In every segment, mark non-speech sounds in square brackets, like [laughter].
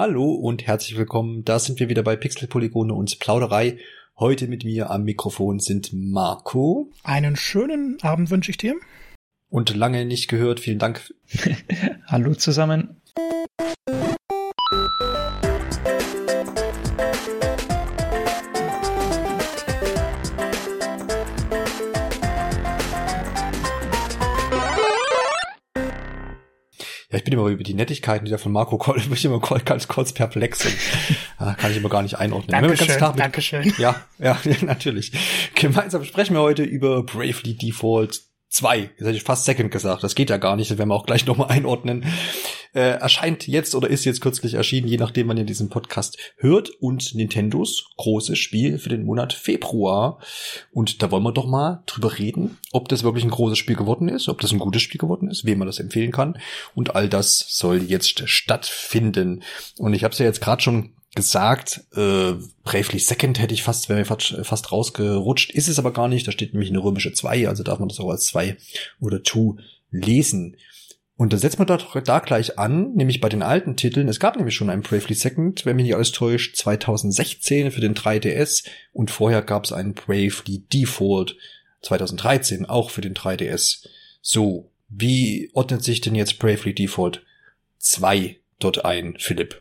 Hallo und herzlich willkommen. Da sind wir wieder bei Pixelpolygone und Plauderei. Heute mit mir am Mikrofon sind Marco. Einen schönen Abend wünsche ich dir. Und lange nicht gehört. Vielen Dank. [laughs] Hallo zusammen. Ja, ich bin immer über die Nettigkeiten, die da von Marco Koll, [laughs] ich bin immer ganz kurz perplex und ja, kann ich immer gar nicht einordnen. Dankeschön, mit, Dankeschön. [laughs] Ja, [laughs] ja, natürlich. Gemeinsam sprechen wir heute über Bravely Default Zwei, jetzt hätte ich fast Second gesagt, das geht ja gar nicht, das werden wir auch gleich nochmal einordnen. Äh, erscheint jetzt oder ist jetzt kürzlich erschienen, je nachdem, wann ihr diesen Podcast hört. Und Nintendos großes Spiel für den Monat Februar. Und da wollen wir doch mal drüber reden, ob das wirklich ein großes Spiel geworden ist, ob das ein gutes Spiel geworden ist, wem man das empfehlen kann. Und all das soll jetzt stattfinden. Und ich habe es ja jetzt gerade schon gesagt, äh, Bravely Second hätte ich fast, wäre mir fast, fast rausgerutscht, ist es aber gar nicht, da steht nämlich eine römische 2, also darf man das auch als 2 oder 2 lesen. Und da setzt man doch da gleich an, nämlich bei den alten Titeln. Es gab nämlich schon ein Bravely Second, wenn mich nicht alles täuscht, 2016 für den 3DS und vorher gab es einen Bravely Default 2013 auch für den 3DS. So, wie ordnet sich denn jetzt Bravely Default 2 dort ein, Philipp?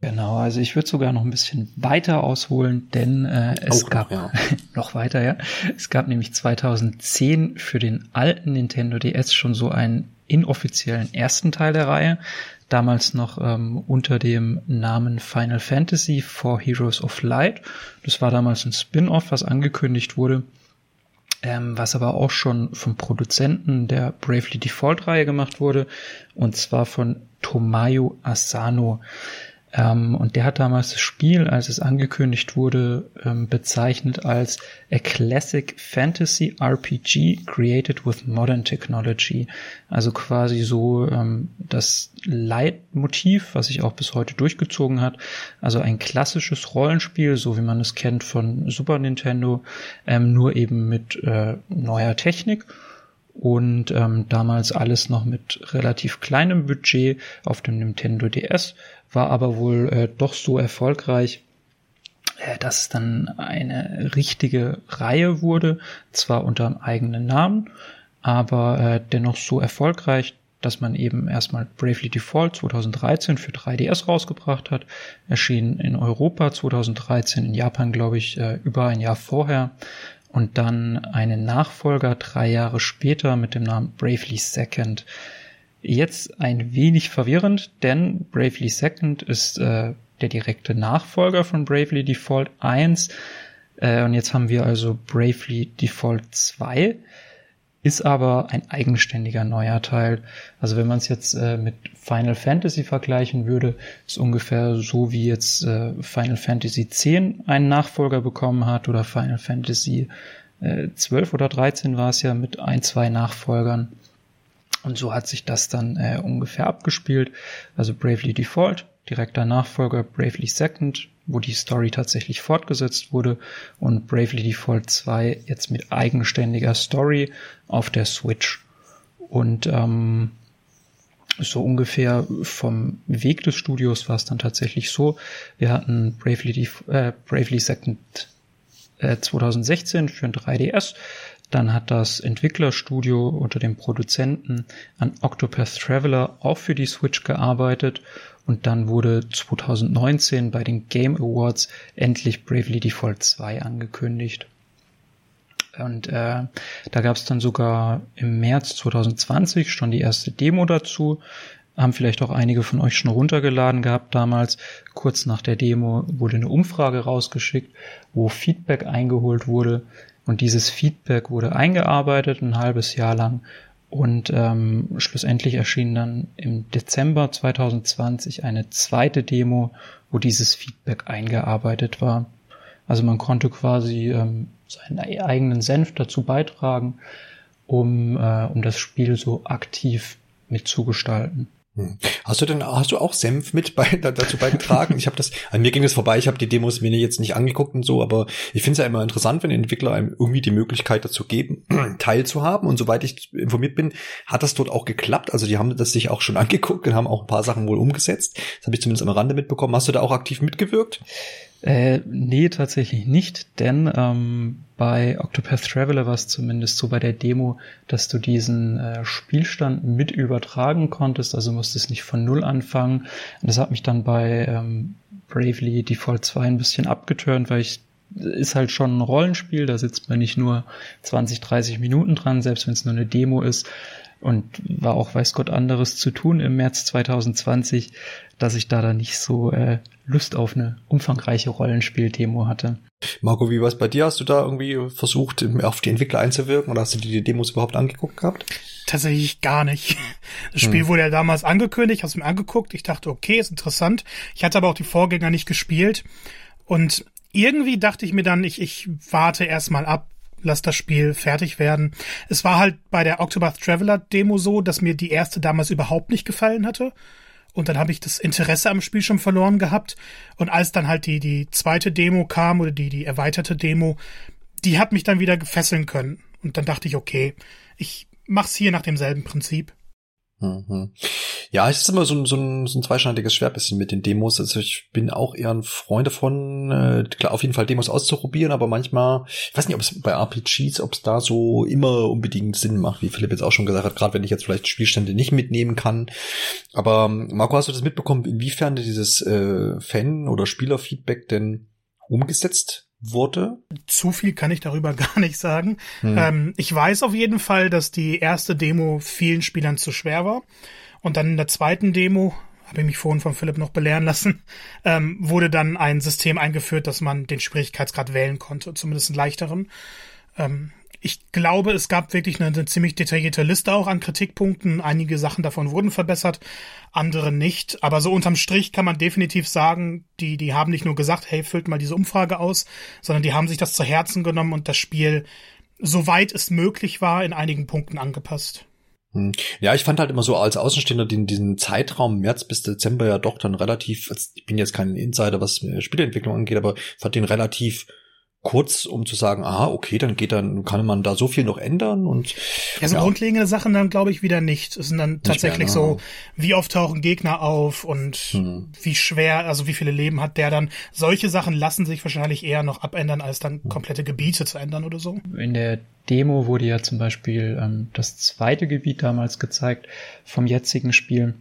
Genau, also ich würde sogar noch ein bisschen weiter ausholen, denn äh, es Auch gab noch, ja. [laughs] noch weiter, ja. Es gab nämlich 2010 für den alten Nintendo DS schon so einen inoffiziellen ersten Teil der Reihe, damals noch ähm, unter dem Namen Final Fantasy for Heroes of Light. Das war damals ein Spin-off, was angekündigt wurde, ähm, was aber auch schon vom Produzenten der Bravely Default Reihe gemacht wurde, und zwar von Tomayo Asano. Ähm, und der hat damals das Spiel, als es angekündigt wurde, ähm, bezeichnet als a classic fantasy RPG created with modern technology. Also quasi so ähm, das Leitmotiv, was sich auch bis heute durchgezogen hat. Also ein klassisches Rollenspiel, so wie man es kennt von Super Nintendo, ähm, nur eben mit äh, neuer Technik und ähm, damals alles noch mit relativ kleinem Budget auf dem Nintendo DS war aber wohl äh, doch so erfolgreich, äh, dass es dann eine richtige Reihe wurde, zwar unter einem eigenen Namen, aber äh, dennoch so erfolgreich, dass man eben erstmal Bravely Default 2013 für 3DS rausgebracht hat, erschien in Europa 2013, in Japan glaube ich äh, über ein Jahr vorher. Und dann einen Nachfolger drei Jahre später mit dem Namen Bravely Second Jetzt ein wenig verwirrend, denn Bravely Second ist äh, der direkte Nachfolger von Bravely Default 1. Äh, und jetzt haben wir also Bravely Default 2, ist aber ein eigenständiger neuer Teil. Also wenn man es jetzt äh, mit Final Fantasy vergleichen würde, ist ungefähr so wie jetzt äh, Final Fantasy X einen Nachfolger bekommen hat oder Final Fantasy äh, 12 oder 13 war es ja mit ein, zwei Nachfolgern. Und so hat sich das dann äh, ungefähr abgespielt. Also Bravely Default, direkter Nachfolger Bravely Second, wo die Story tatsächlich fortgesetzt wurde und Bravely Default 2 jetzt mit eigenständiger Story auf der Switch. Und ähm, so ungefähr vom Weg des Studios war es dann tatsächlich so. Wir hatten Bravely, Def äh, Bravely Second äh, 2016 für ein 3DS. Dann hat das Entwicklerstudio unter dem Produzenten an Octopath Traveler auch für die Switch gearbeitet und dann wurde 2019 bei den Game Awards endlich Bravely Default 2 angekündigt. Und äh, da gab es dann sogar im März 2020 schon die erste Demo dazu. Haben vielleicht auch einige von euch schon runtergeladen gehabt damals. Kurz nach der Demo wurde eine Umfrage rausgeschickt, wo Feedback eingeholt wurde. Und dieses Feedback wurde eingearbeitet ein halbes Jahr lang und ähm, schlussendlich erschien dann im Dezember 2020 eine zweite Demo, wo dieses Feedback eingearbeitet war. Also man konnte quasi ähm, seinen eigenen Senf dazu beitragen, um, äh, um das Spiel so aktiv mitzugestalten. Hm. Hast du denn, hast du auch Senf mit bei, [laughs] dazu beigetragen? ich habe das, an mir ging das vorbei, ich habe die Demos mir jetzt nicht angeguckt und so, aber ich finde es ja immer interessant, wenn Entwickler einem irgendwie die Möglichkeit dazu geben, [clears throat] teilzuhaben. Und soweit ich informiert bin, hat das dort auch geklappt. Also die haben das sich auch schon [laughs] angeguckt und haben auch ein paar Sachen wohl umgesetzt. Das habe ich zumindest am Rande mitbekommen. Hast du da auch aktiv mitgewirkt? Äh, nee, tatsächlich nicht, denn ähm, bei Octopath Traveler war es zumindest so bei der Demo, dass du diesen äh, Spielstand mit übertragen konntest, also musstest nicht von Null anfangen. Und das hat mich dann bei ähm, Bravely Default 2 ein bisschen abgeturnt, weil ich ist halt schon ein Rollenspiel, da sitzt man nicht nur 20, 30 Minuten dran, selbst wenn es nur eine Demo ist und war auch weiß Gott anderes zu tun im März 2020, dass ich da dann nicht so äh, Lust auf eine umfangreiche Rollenspiel-Demo hatte. Marco, wie war es bei dir? Hast du da irgendwie versucht, auf die Entwickler einzuwirken oder hast du dir die Demos überhaupt angeguckt gehabt? Tatsächlich gar nicht. [laughs] Das Spiel hm. wurde ja damals angekündigt, hast mir angeguckt. Ich dachte, okay, ist interessant. Ich hatte aber auch die Vorgänger nicht gespielt. Und irgendwie dachte ich mir dann, ich, ich warte erstmal ab, lass das Spiel fertig werden. Es war halt bei der Octopath Traveler Demo so, dass mir die erste damals überhaupt nicht gefallen hatte. Und dann habe ich das Interesse am Spiel schon verloren gehabt. Und als dann halt die, die zweite Demo kam oder die, die erweiterte Demo, die hat mich dann wieder gefesseln können. Und dann dachte ich, okay, ich mach's hier nach demselben Prinzip. Mhm. Ja, es ist immer so ein, so, ein, so ein zweischneidiges Schwert bisschen mit den Demos. Also ich bin auch eher ein Freund davon, äh, klar, auf jeden Fall Demos auszuprobieren, aber manchmal, ich weiß nicht, ob es bei RPGs, ob es da so immer unbedingt Sinn macht, wie Philipp jetzt auch schon gesagt hat, gerade wenn ich jetzt vielleicht Spielstände nicht mitnehmen kann. Aber Marco, hast du das mitbekommen, inwiefern dieses äh, Fan- oder Spielerfeedback denn umgesetzt wurde? Zu viel kann ich darüber [laughs] gar nicht sagen. Hm. Ähm, ich weiß auf jeden Fall, dass die erste Demo vielen Spielern zu schwer war. Und dann in der zweiten Demo, habe ich mich vorhin von Philipp noch belehren lassen, [laughs] ähm, wurde dann ein System eingeführt, dass man den Schwierigkeitsgrad wählen konnte, zumindest einen leichteren. Ähm, ich glaube, es gab wirklich eine, eine, ziemlich detaillierte Liste auch an Kritikpunkten. Einige Sachen davon wurden verbessert, andere nicht. Aber so unterm Strich kann man definitiv sagen, die, die haben nicht nur gesagt, hey, füllt mal diese Umfrage aus, sondern die haben sich das zu Herzen genommen und das Spiel, soweit es möglich war, in einigen Punkten angepasst. Hm. Ja, ich fand halt immer so als Außenstehender den, diesen Zeitraum März bis Dezember ja doch dann relativ, ich bin jetzt kein Insider, was Spieleentwicklung angeht, aber fand den relativ kurz, um zu sagen, aha, okay, dann geht dann, kann man da so viel noch ändern und. Ja, so ja. grundlegende Sachen dann glaube ich wieder nicht. Es sind dann tatsächlich mehr, so, ne? wie oft tauchen Gegner auf und hm. wie schwer, also wie viele Leben hat der dann. Solche Sachen lassen sich wahrscheinlich eher noch abändern, als dann komplette Gebiete zu ändern oder so. In der Demo wurde ja zum Beispiel ähm, das zweite Gebiet damals gezeigt vom jetzigen Spiel.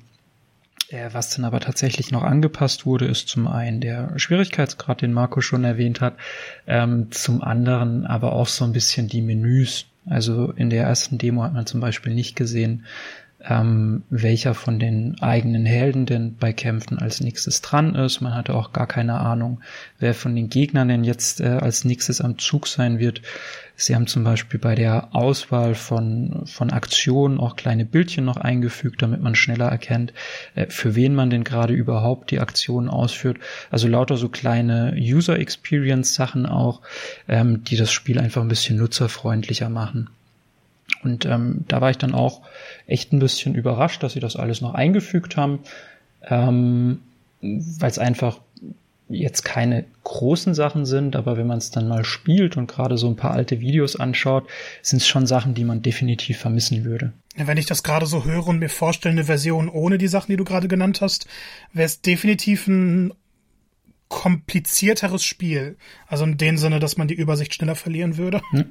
Was dann aber tatsächlich noch angepasst wurde, ist zum einen der Schwierigkeitsgrad, den Marco schon erwähnt hat, ähm, zum anderen aber auch so ein bisschen die Menüs. Also in der ersten Demo hat man zum Beispiel nicht gesehen, ähm, welcher von den eigenen Helden denn bei Kämpfen als nächstes dran ist. Man hatte auch gar keine Ahnung, wer von den Gegnern denn jetzt äh, als nächstes am Zug sein wird. Sie haben zum Beispiel bei der Auswahl von, von Aktionen auch kleine Bildchen noch eingefügt, damit man schneller erkennt, äh, für wen man denn gerade überhaupt die Aktionen ausführt. Also lauter so kleine User Experience Sachen auch, ähm, die das Spiel einfach ein bisschen nutzerfreundlicher machen. Und ähm, da war ich dann auch echt ein bisschen überrascht, dass sie das alles noch eingefügt haben, ähm, weil es einfach jetzt keine großen Sachen sind, aber wenn man es dann mal spielt und gerade so ein paar alte Videos anschaut, sind es schon Sachen, die man definitiv vermissen würde. Wenn ich das gerade so höre und mir vorstelle, eine Version ohne die Sachen, die du gerade genannt hast, wäre es definitiv ein komplizierteres Spiel. Also in dem Sinne, dass man die Übersicht schneller verlieren würde. Hm.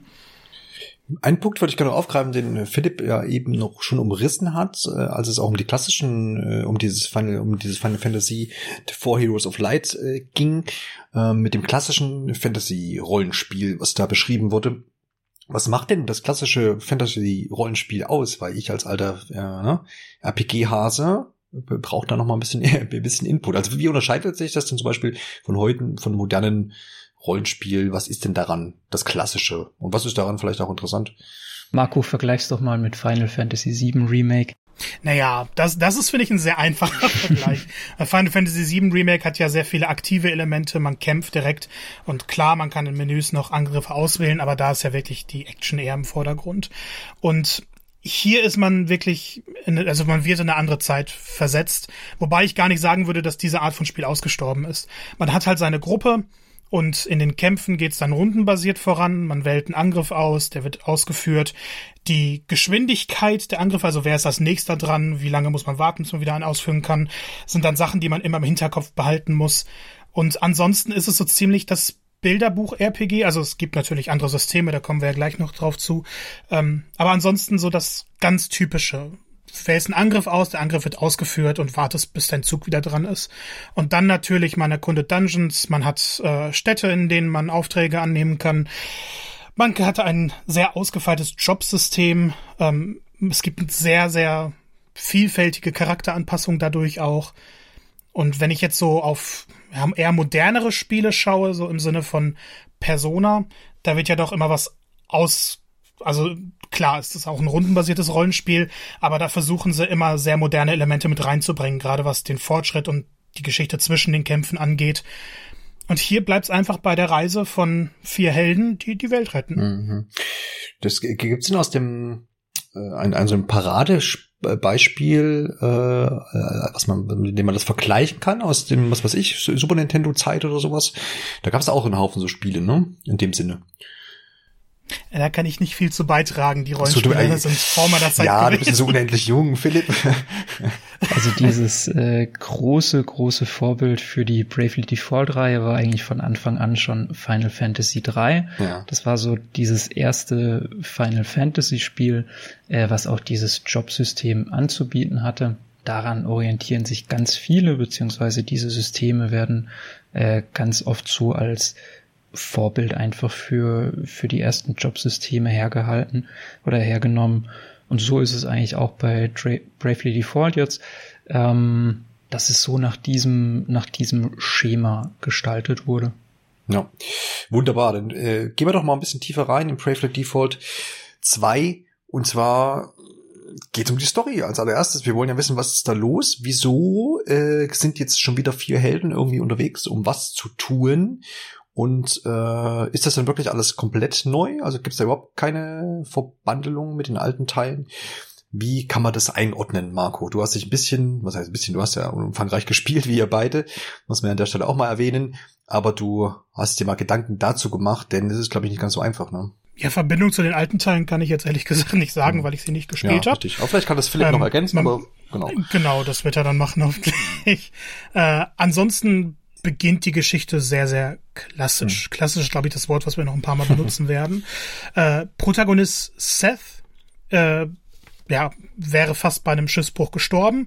Ein Punkt würde ich gerne aufgreifen, den Philipp ja eben noch schon umrissen hat, äh, als es auch um die klassischen, äh, um dieses Final, um dieses Final Fantasy The Four Heroes of Light äh, ging, mit dem klassischen Fantasy-Rollenspiel, was da beschrieben wurde. Was macht denn das klassische Fantasy-Rollenspiel aus? Weil ich als alter äh, ne, RPG-Hase brauche da noch mal ein bisschen, [laughs] ein bisschen Input. Also wie unterscheidet sich das denn zum Beispiel von heute, von modernen Rollenspiel, was ist denn daran das Klassische? Und was ist daran vielleicht auch interessant? Marco, vergleichst doch mal mit Final Fantasy VII Remake. Naja, das, das ist, finde ich, ein sehr einfacher [laughs] Vergleich. Final Fantasy VII Remake hat ja sehr viele aktive Elemente, man kämpft direkt und klar, man kann in Menüs noch Angriffe auswählen, aber da ist ja wirklich die Action eher im Vordergrund. Und hier ist man wirklich, in, also man wird in eine andere Zeit versetzt, wobei ich gar nicht sagen würde, dass diese Art von Spiel ausgestorben ist. Man hat halt seine Gruppe und in den Kämpfen geht's dann rundenbasiert voran. Man wählt einen Angriff aus, der wird ausgeführt. Die Geschwindigkeit der Angriffe, also wer ist als nächster dran, wie lange muss man warten, bis man wieder einen ausführen kann, sind dann Sachen, die man immer im Hinterkopf behalten muss. Und ansonsten ist es so ziemlich das Bilderbuch-RPG. Also es gibt natürlich andere Systeme, da kommen wir ja gleich noch drauf zu. Ähm, aber ansonsten so das ganz typische. Fällst einen Angriff aus, der Angriff wird ausgeführt und wartest, bis dein Zug wieder dran ist. Und dann natürlich, man erkundet Dungeons, man hat äh, Städte, in denen man Aufträge annehmen kann. Man hat ein sehr ausgefeiltes Jobsystem. Ähm, es gibt sehr, sehr vielfältige Charakteranpassungen dadurch auch. Und wenn ich jetzt so auf eher modernere Spiele schaue, so im Sinne von Persona, da wird ja doch immer was aus, also klar, es ist auch ein rundenbasiertes Rollenspiel, aber da versuchen sie immer sehr moderne Elemente mit reinzubringen, gerade was den Fortschritt und die Geschichte zwischen den Kämpfen angeht. Und hier bleibt es einfach bei der Reise von vier Helden, die die Welt retten. Mhm. Das gibt's denn aus dem äh, ein, ein so ein Paradespiel Beispiel, äh, äh, was man, mit dem man das vergleichen kann aus dem, was weiß ich, Super Nintendo Zeit oder sowas. Da gab es auch einen Haufen so Spiele, ne? In dem Sinne. Da kann ich nicht viel zu beitragen. Die Rollenspiele so, sind Former der Zeit. Ja, gewesen. du bist so unendlich jung, Philipp. [laughs] Also dieses äh, große, große Vorbild für die Bravely Default-Reihe war eigentlich von Anfang an schon Final Fantasy 3. Ja. Das war so dieses erste Final Fantasy-Spiel, äh, was auch dieses Jobsystem anzubieten hatte. Daran orientieren sich ganz viele, beziehungsweise diese Systeme werden äh, ganz oft so als Vorbild einfach für, für die ersten Jobsysteme hergehalten oder hergenommen. Und so ist es eigentlich auch bei Dra Bravely Default jetzt, ähm, dass es so nach diesem, nach diesem Schema gestaltet wurde. Ja, wunderbar. Dann äh, gehen wir doch mal ein bisschen tiefer rein in Bravely Default 2. Und zwar geht um die Story als allererstes. Wir wollen ja wissen, was ist da los? Wieso äh, sind jetzt schon wieder vier Helden irgendwie unterwegs, um was zu tun? Und äh, ist das dann wirklich alles komplett neu? Also gibt es da überhaupt keine Verbandelung mit den alten Teilen? Wie kann man das einordnen, Marco? Du hast dich ein bisschen, was heißt ein bisschen, du hast ja umfangreich gespielt, wie ihr beide, muss man an der Stelle auch mal erwähnen, aber du hast dir mal Gedanken dazu gemacht, denn das ist, glaube ich, nicht ganz so einfach, ne? Ja, Verbindung zu den alten Teilen kann ich jetzt ehrlich gesagt nicht sagen, mhm. weil ich sie nicht gespielt ja, habe. Aber vielleicht kann das Philipp ähm, noch ergänzen, man, aber genau. Genau, das wird er dann machen, [laughs] hoffentlich. äh, ansonsten beginnt die Geschichte sehr, sehr klassisch. Mhm. Klassisch ist, glaube ich, das Wort, was wir noch ein paar Mal benutzen [laughs] werden. Äh, Protagonist Seth, äh, ja, wäre fast bei einem Schiffsbruch gestorben,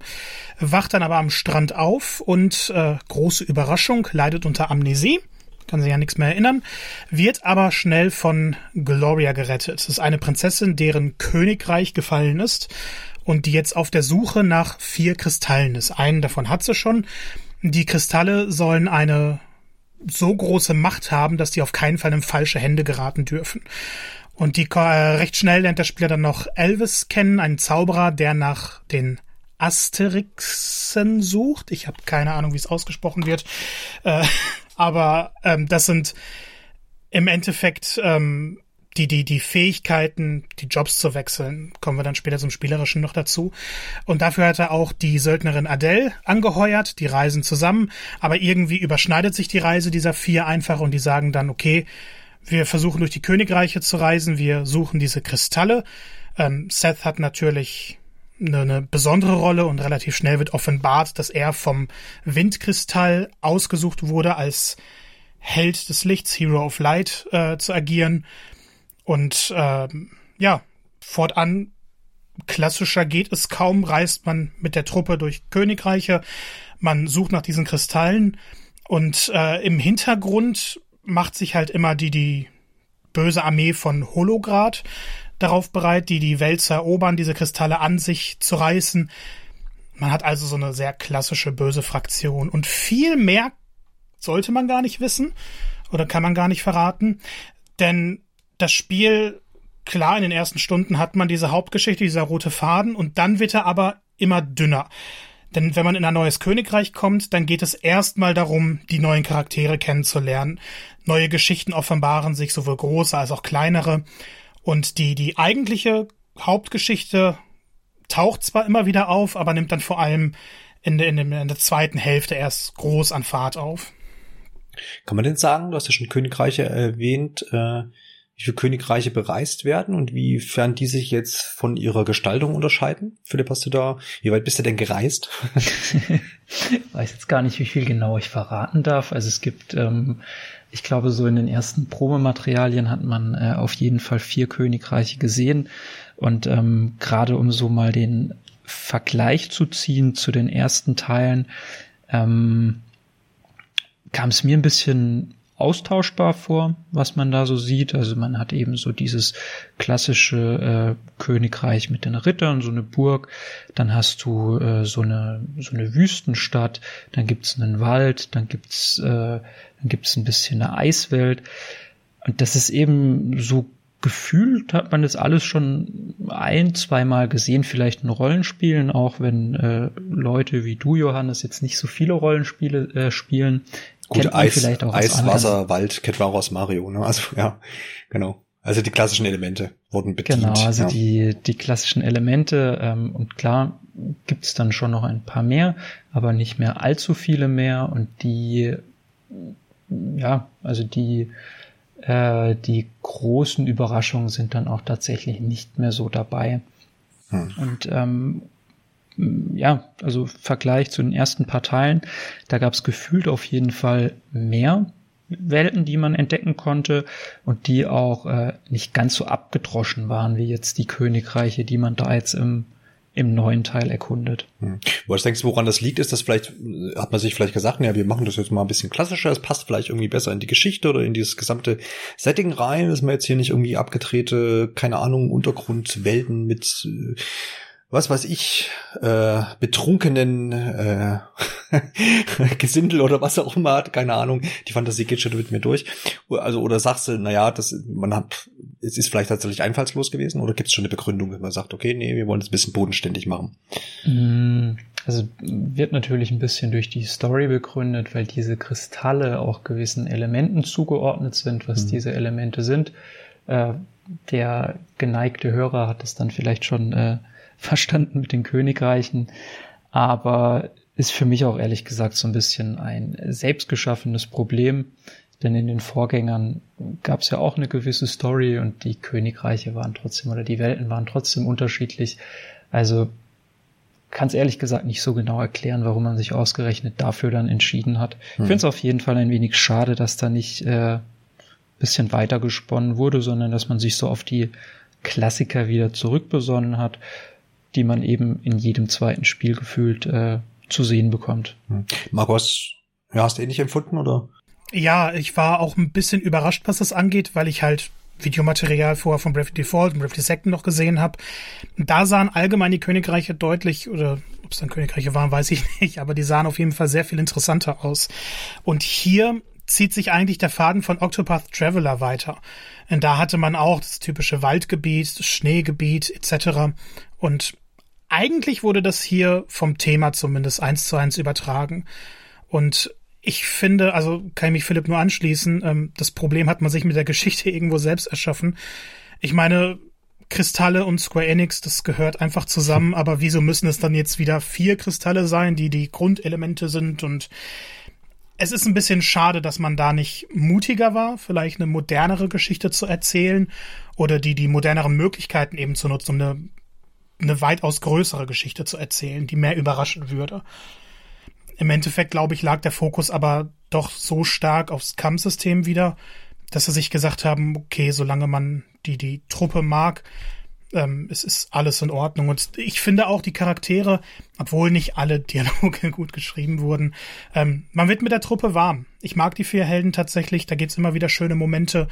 wacht dann aber am Strand auf und äh, große Überraschung, leidet unter Amnesie, kann sich ja nichts mehr erinnern, wird aber schnell von Gloria gerettet. Es ist eine Prinzessin, deren Königreich gefallen ist und die jetzt auf der Suche nach vier Kristallen ist. Einen davon hat sie schon, die Kristalle sollen eine so große Macht haben, dass die auf keinen Fall in falsche Hände geraten dürfen. Und die äh, recht schnell lernt der Spieler dann noch Elvis kennen, einen Zauberer, der nach den Asterixen sucht. Ich habe keine Ahnung, wie es ausgesprochen wird. Äh, [laughs] aber ähm, das sind im Endeffekt ähm, die, die, die Fähigkeiten, die Jobs zu wechseln, kommen wir dann später zum Spielerischen noch dazu. Und dafür hat er auch die Söldnerin Adele angeheuert, die reisen zusammen, aber irgendwie überschneidet sich die Reise dieser vier einfach und die sagen dann, okay, wir versuchen durch die Königreiche zu reisen, wir suchen diese Kristalle. Ähm, Seth hat natürlich eine, eine besondere Rolle und relativ schnell wird offenbart, dass er vom Windkristall ausgesucht wurde, als Held des Lichts, Hero of Light, äh, zu agieren. Und ähm, ja, fortan klassischer geht es kaum, reist man mit der Truppe durch Königreiche, man sucht nach diesen Kristallen und äh, im Hintergrund macht sich halt immer die, die böse Armee von Holograd darauf bereit, die die Welt zu erobern, diese Kristalle an sich zu reißen. Man hat also so eine sehr klassische böse Fraktion und viel mehr sollte man gar nicht wissen oder kann man gar nicht verraten, denn das Spiel, klar, in den ersten Stunden hat man diese Hauptgeschichte, dieser rote Faden, und dann wird er aber immer dünner. Denn wenn man in ein neues Königreich kommt, dann geht es erstmal darum, die neuen Charaktere kennenzulernen. Neue Geschichten offenbaren sich, sowohl große als auch kleinere. Und die, die eigentliche Hauptgeschichte taucht zwar immer wieder auf, aber nimmt dann vor allem in, in, in der zweiten Hälfte erst groß an Fahrt auf. Kann man denn sagen, du hast ja schon Königreiche erwähnt, äh, wie viele Königreiche bereist werden und wiefern die sich jetzt von ihrer Gestaltung unterscheiden? Philipp, hast du da, wie weit bist du denn gereist? ich [laughs] weiß jetzt gar nicht, wie viel genau ich verraten darf. Also es gibt, ähm, ich glaube, so in den ersten Probematerialien hat man äh, auf jeden Fall vier Königreiche gesehen. Und ähm, gerade um so mal den Vergleich zu ziehen zu den ersten Teilen, ähm, kam es mir ein bisschen austauschbar vor, was man da so sieht. Also man hat eben so dieses klassische äh, Königreich mit den Rittern, so eine Burg. Dann hast du äh, so eine so eine Wüstenstadt. Dann gibt's einen Wald. Dann gibt's äh, dann gibt's ein bisschen eine Eiswelt. Und das ist eben so gefühlt hat man das alles schon ein, zweimal gesehen, vielleicht in Rollenspielen, auch wenn äh, Leute wie du, Johannes, jetzt nicht so viele Rollenspiele äh, spielen. Gut, Eis, Eis Wasser, Wald kennt man auch aus Mario, ne? Also ja, genau. Also die klassischen Elemente wurden bedient. Genau, also ja. die, die klassischen Elemente ähm, und klar gibt's dann schon noch ein paar mehr, aber nicht mehr allzu viele mehr und die, ja, also die, äh, die großen Überraschungen sind dann auch tatsächlich nicht mehr so dabei. Hm. Und ähm, ja, also Vergleich zu den ersten paar Teilen, da gab es gefühlt auf jeden Fall mehr Welten, die man entdecken konnte und die auch äh, nicht ganz so abgedroschen waren wie jetzt die Königreiche, die man da jetzt im im neuen Teil erkundet. Hm. Was denkst du, woran das liegt? Ist das vielleicht, hat man sich vielleicht gesagt, ja, wir machen das jetzt mal ein bisschen klassischer, es passt vielleicht irgendwie besser in die Geschichte oder in dieses gesamte Setting rein, dass man jetzt hier nicht irgendwie abgedrehte, keine Ahnung, Untergrundwelten mit äh, was weiß ich, äh, betrunkenen äh, [laughs] Gesindel oder was auch immer hat, keine Ahnung, die Fantasie geht schon mit mir durch. Also, oder sagst du, naja, das, man hat, es ist vielleicht tatsächlich einfallslos gewesen, oder gibt es schon eine Begründung, wenn man sagt, okay, nee, wir wollen es ein bisschen bodenständig machen? Mm, also wird natürlich ein bisschen durch die Story begründet, weil diese Kristalle auch gewissen Elementen zugeordnet sind, was mhm. diese Elemente sind. Äh, der geneigte Hörer hat es dann vielleicht schon äh, verstanden mit den Königreichen, aber ist für mich auch ehrlich gesagt so ein bisschen ein selbstgeschaffenes Problem, denn in den Vorgängern gab es ja auch eine gewisse Story und die Königreiche waren trotzdem oder die Welten waren trotzdem unterschiedlich. Also kann es ehrlich gesagt nicht so genau erklären, warum man sich ausgerechnet dafür dann entschieden hat. Hm. Ich finde es auf jeden Fall ein wenig schade, dass da nicht äh, bisschen weiter gesponnen wurde, sondern dass man sich so auf die Klassiker wieder zurückbesonnen hat die man eben in jedem zweiten Spiel gefühlt äh, zu sehen bekommt. Hm. Marcos, ja, hast du ähnlich empfunden oder? Ja, ich war auch ein bisschen überrascht, was das angeht, weil ich halt Videomaterial vorher von Bravely Default und Bravely Second noch gesehen habe. Da sahen allgemein die Königreiche deutlich, oder ob es dann Königreiche waren, weiß ich [laughs] nicht, aber die sahen auf jeden Fall sehr viel interessanter aus. Und hier zieht sich eigentlich der Faden von Octopath Traveler weiter. Und da hatte man auch das typische Waldgebiet, das Schneegebiet etc. Und eigentlich wurde das hier vom Thema zumindest eins zu eins übertragen. Und ich finde, also kann ich mich Philipp nur anschließen, ähm, das Problem hat man sich mit der Geschichte irgendwo selbst erschaffen. Ich meine, Kristalle und Square Enix, das gehört einfach zusammen, aber wieso müssen es dann jetzt wieder vier Kristalle sein, die die Grundelemente sind und es ist ein bisschen schade, dass man da nicht mutiger war, vielleicht eine modernere Geschichte zu erzählen oder die die moderneren Möglichkeiten eben zu nutzen, um eine eine weitaus größere Geschichte zu erzählen, die mehr überraschen würde. Im Endeffekt, glaube ich, lag der Fokus aber doch so stark aufs Kampfsystem wieder, dass sie sich gesagt haben, okay, solange man die, die Truppe mag, ähm, es ist alles in Ordnung. Und ich finde auch die Charaktere, obwohl nicht alle Dialoge [laughs] gut geschrieben wurden, ähm, man wird mit der Truppe warm. Ich mag die vier Helden tatsächlich, da gibt's immer wieder schöne Momente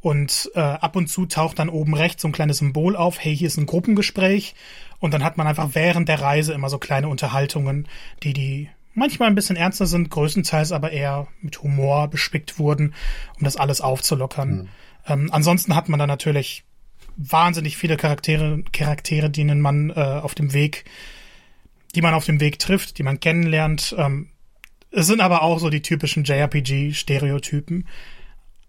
und äh, ab und zu taucht dann oben rechts so ein kleines Symbol auf, hey, hier ist ein Gruppengespräch. Und dann hat man einfach während der Reise immer so kleine Unterhaltungen, die die manchmal ein bisschen ernster sind, größtenteils aber eher mit Humor bespickt wurden, um das alles aufzulockern. Mhm. Ähm, ansonsten hat man dann natürlich wahnsinnig viele Charaktere, Charaktere, denen man äh, auf dem Weg, die man auf dem Weg trifft, die man kennenlernt. Ähm, es sind aber auch so die typischen JRPG-Stereotypen.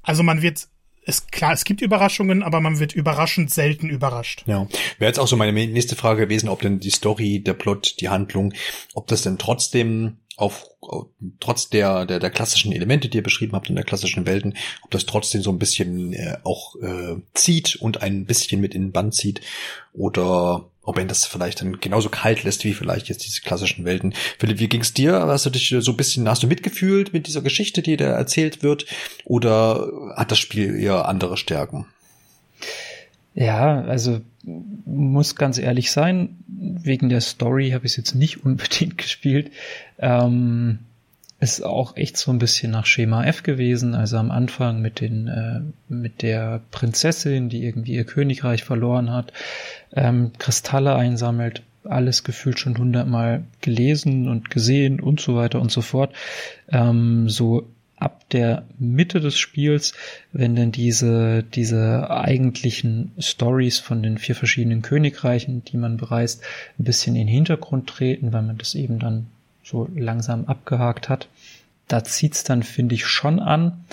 Also man wird es klar, es gibt Überraschungen, aber man wird überraschend selten überrascht. Ja, wäre jetzt auch so meine nächste Frage gewesen, ob denn die Story, der Plot, die Handlung, ob das denn trotzdem auf, auf trotz der, der der klassischen Elemente, die ihr beschrieben habt in der klassischen Welten, ob das trotzdem so ein bisschen äh, auch äh, zieht und ein bisschen mit in den Band zieht oder ob er das vielleicht dann genauso kalt lässt wie vielleicht jetzt diese klassischen Welten. Philipp, wie ging's dir? Hast du dich so ein bisschen, hast du mitgefühlt mit dieser Geschichte, die da erzählt wird? Oder hat das Spiel eher andere Stärken? Ja, also muss ganz ehrlich sein, wegen der Story habe ich es jetzt nicht [laughs] unbedingt gespielt. Ähm, ist auch echt so ein bisschen nach Schema F gewesen. Also am Anfang mit den äh, mit der Prinzessin, die irgendwie ihr Königreich verloren hat, ähm, Kristalle einsammelt, alles gefühlt schon hundertmal gelesen und gesehen und so weiter und so fort. Ähm, so ab der Mitte des Spiels, wenn dann diese, diese eigentlichen Stories von den vier verschiedenen Königreichen, die man bereist, ein bisschen in den Hintergrund treten, weil man das eben dann so langsam abgehakt hat. Da zieht's dann, finde ich, schon an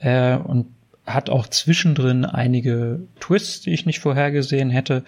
äh, und hat auch zwischendrin einige Twists, die ich nicht vorhergesehen hätte.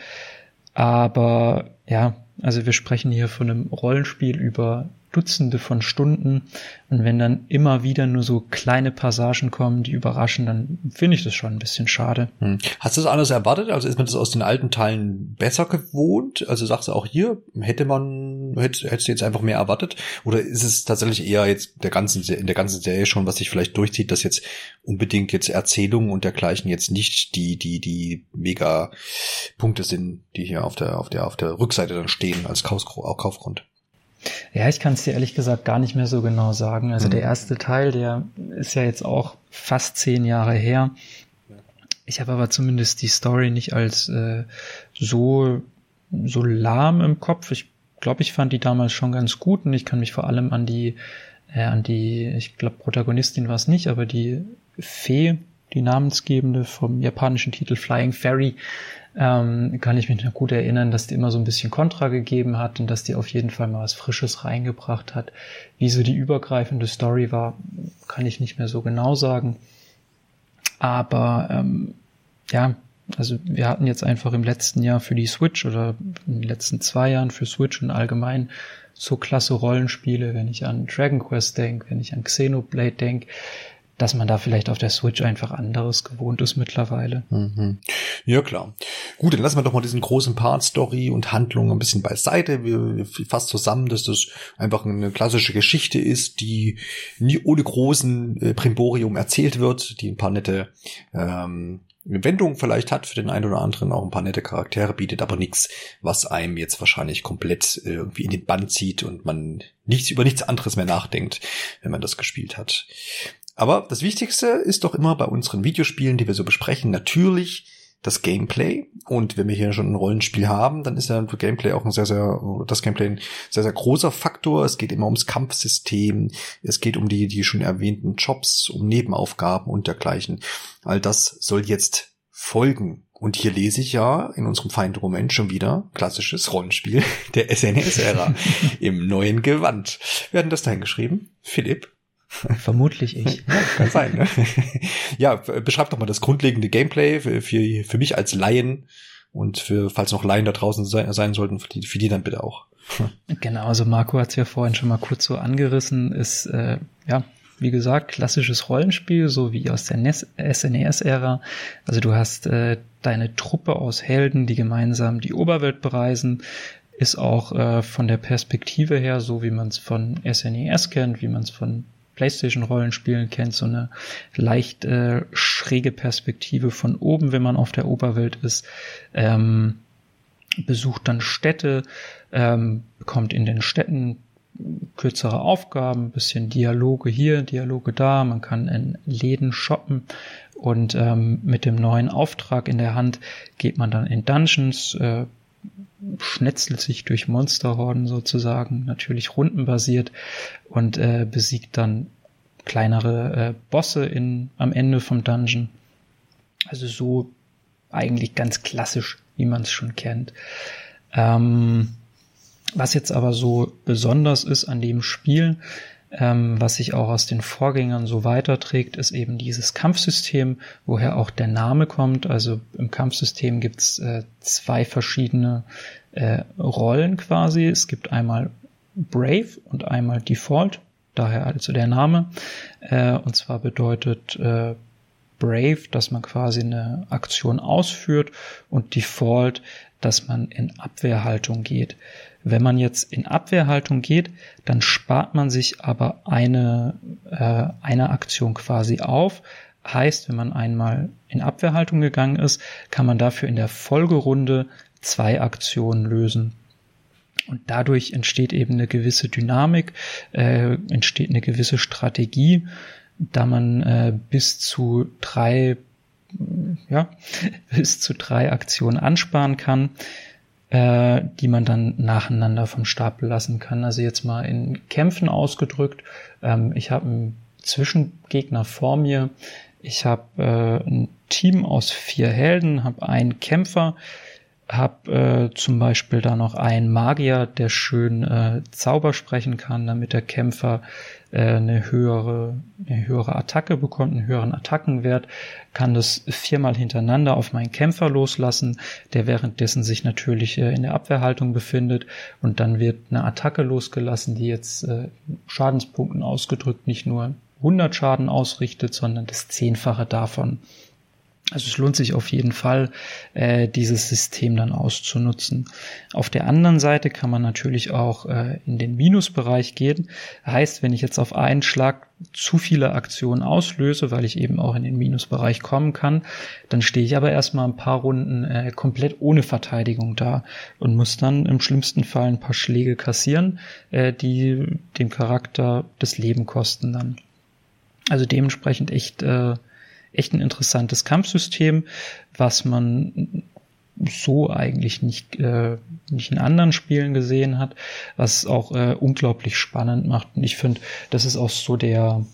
Aber ja, also wir sprechen hier von einem Rollenspiel über Dutzende von Stunden. Und wenn dann immer wieder nur so kleine Passagen kommen, die überraschen, dann finde ich das schon ein bisschen schade. Hm. Hast du das anders erwartet? Also ist man das aus den alten Teilen besser gewohnt? Also sagst du auch hier, hätte man, hätte, hättest du jetzt einfach mehr erwartet? Oder ist es tatsächlich eher jetzt der ganzen, in der ganzen Serie schon, was sich vielleicht durchzieht, dass jetzt unbedingt jetzt Erzählungen und dergleichen jetzt nicht die, die, die mega Punkte sind, die hier auf der, auf der, auf der Rückseite dann stehen als Kaufgrund? Ja, ich kann es dir ehrlich gesagt gar nicht mehr so genau sagen. Also mhm. der erste Teil, der ist ja jetzt auch fast zehn Jahre her. Ich habe aber zumindest die Story nicht als äh, so so lahm im Kopf. Ich glaube, ich fand die damals schon ganz gut und ich kann mich vor allem an die äh, an die, ich glaube, Protagonistin war es nicht, aber die Fee, die namensgebende vom japanischen Titel Flying Fairy, ähm, kann ich mich noch gut erinnern, dass die immer so ein bisschen Kontra gegeben hat und dass die auf jeden Fall mal was Frisches reingebracht hat. Wie so die übergreifende Story war, kann ich nicht mehr so genau sagen. Aber ähm, ja, also wir hatten jetzt einfach im letzten Jahr für die Switch oder in den letzten zwei Jahren für Switch und allgemein so klasse Rollenspiele, wenn ich an Dragon Quest denke, wenn ich an Xenoblade denke, dass man da vielleicht auf der Switch einfach anderes gewohnt ist mittlerweile. Mhm. Ja, klar. Gut, dann lassen wir doch mal diesen großen Part Story und Handlung ein bisschen beiseite. Wir fassen zusammen, dass das einfach eine klassische Geschichte ist, die nie ohne großen äh, Primborium erzählt wird, die ein paar nette ähm, Wendungen vielleicht hat für den einen oder anderen, auch ein paar nette Charaktere bietet, aber nichts, was einem jetzt wahrscheinlich komplett äh, irgendwie in den Bann zieht und man nichts über nichts anderes mehr nachdenkt, wenn man das gespielt hat. Aber das Wichtigste ist doch immer bei unseren Videospielen, die wir so besprechen, natürlich das Gameplay. Und wenn wir hier schon ein Rollenspiel haben, dann ist ja Gameplay auch ein sehr, sehr, das Gameplay ein sehr, sehr großer Faktor. Es geht immer ums Kampfsystem. Es geht um die, die schon erwähnten Jobs, um Nebenaufgaben und dergleichen. All das soll jetzt folgen. Und hier lese ich ja in unserem Feindroman schon wieder klassisches Rollenspiel [laughs] der SNES-Ära [laughs] im neuen Gewand. Wir hatten das dahin geschrieben. Philipp, [laughs] Vermutlich ich. Ja, kann sein. Ne? ja, beschreib doch mal das grundlegende Gameplay für, für, für mich als Laien und für, falls noch Laien da draußen sein, sein sollten, für die, für die dann bitte auch. [laughs] Genau, also Marco hat es ja vorhin schon mal kurz so angerissen, ist äh, ja wie gesagt, klassisches Rollenspiel, so wie aus der SNES-Ära. Also du hast äh, deine Truppe aus Helden, die gemeinsam die Oberwelt bereisen. Ist auch äh, von der Perspektive her, so wie man es von SNES kennt, wie man es von PlayStation-Rollenspielen kennt, so eine leicht äh, schräge Perspektive von oben, wenn man auf der Oberwelt ist. Ähm, besucht dann Städte, ähm, bekommt in den Städten kürzere Aufgaben, bisschen Dialoge hier, Dialoge da, man kann in Läden shoppen und ähm, mit dem neuen Auftrag in der Hand geht man dann in Dungeons, äh, schnetzelt sich durch Monsterhorden sozusagen, natürlich rundenbasiert und äh, besiegt dann kleinere äh, Bosse in, am Ende vom Dungeon. Also so eigentlich ganz klassisch, wie man es schon kennt. Ähm, was jetzt aber so besonders ist an dem Spiel, Ähm, was sich auch aus den Vorgängern so weiterträgt, ist eben dieses Kampfsystem, woher auch der Name kommt. Also im Kampfsystem gibt es äh, zwei verschiedene äh, Rollen quasi. Es gibt einmal Brave und einmal Default, daher also der Name. Äh, und zwar bedeutet äh, Brave, dass man quasi eine Aktion ausführt und Default, dass man in Abwehrhaltung geht. Wenn man jetzt in Abwehrhaltung geht, dann spart man sich aber eine, äh, eine Aktion quasi auf. Heißt, wenn man einmal in Abwehrhaltung gegangen ist, kann man dafür in der Folgerunde zwei Aktionen lösen. Und dadurch entsteht eben eine gewisse Dynamik, äh, entsteht eine gewisse Strategie, da man äh, bis zu drei, ja, [laughs] bis zu drei Aktionen ansparen kann äh, die man dann nacheinander vom Stapel lassen kann. Also jetzt mal in Kämpfen ausgedrückt. Ähm, ich habe einen Zwischengegner vor mir. Ich habe äh, ein Team aus vier Helden, habe einen Kämpfer, habe äh, zum Beispiel da noch einen Magier, der schön äh, Zauber sprechen kann, damit der Kämpfer äh, eine höhere, eine höhere Attacke bekommt, einen höheren Attackenwert, kann das viermal hintereinander auf meinen Kämpfer loslassen, der währenddessen sich natürlich äh, in der Abwehrhaltung befindet und dann wird eine Attacke losgelassen, die jetzt äh, Schadenspunkten ausgedrückt nicht nur 100 Schaden ausrichtet, sondern das Zehnfache davon. Also es lohnt sich auf jeden Fall, äh, dieses System dann auszunutzen. Auf der anderen Seite kann man natürlich auch äh, in den Minusbereich gehen. Heißt, wenn ich jetzt auf einen Schlag zu viele Aktionen auslöse, weil ich eben auch in den Minusbereich kommen kann, dann stehe ich aber erstmal ein paar Runden äh, komplett ohne Verteidigung da und muss dann im schlimmsten Fall ein paar Schläge kassieren, äh, die dem Charakter das Leben kosten dann. Also dementsprechend echt äh, echt ein interessantes Kampfsystem, was man so eigentlich nicht, äh, nicht in anderen Spielen gesehen hat, was auch äh, unglaublich spannend macht. Und ich finde, das ist auch so der,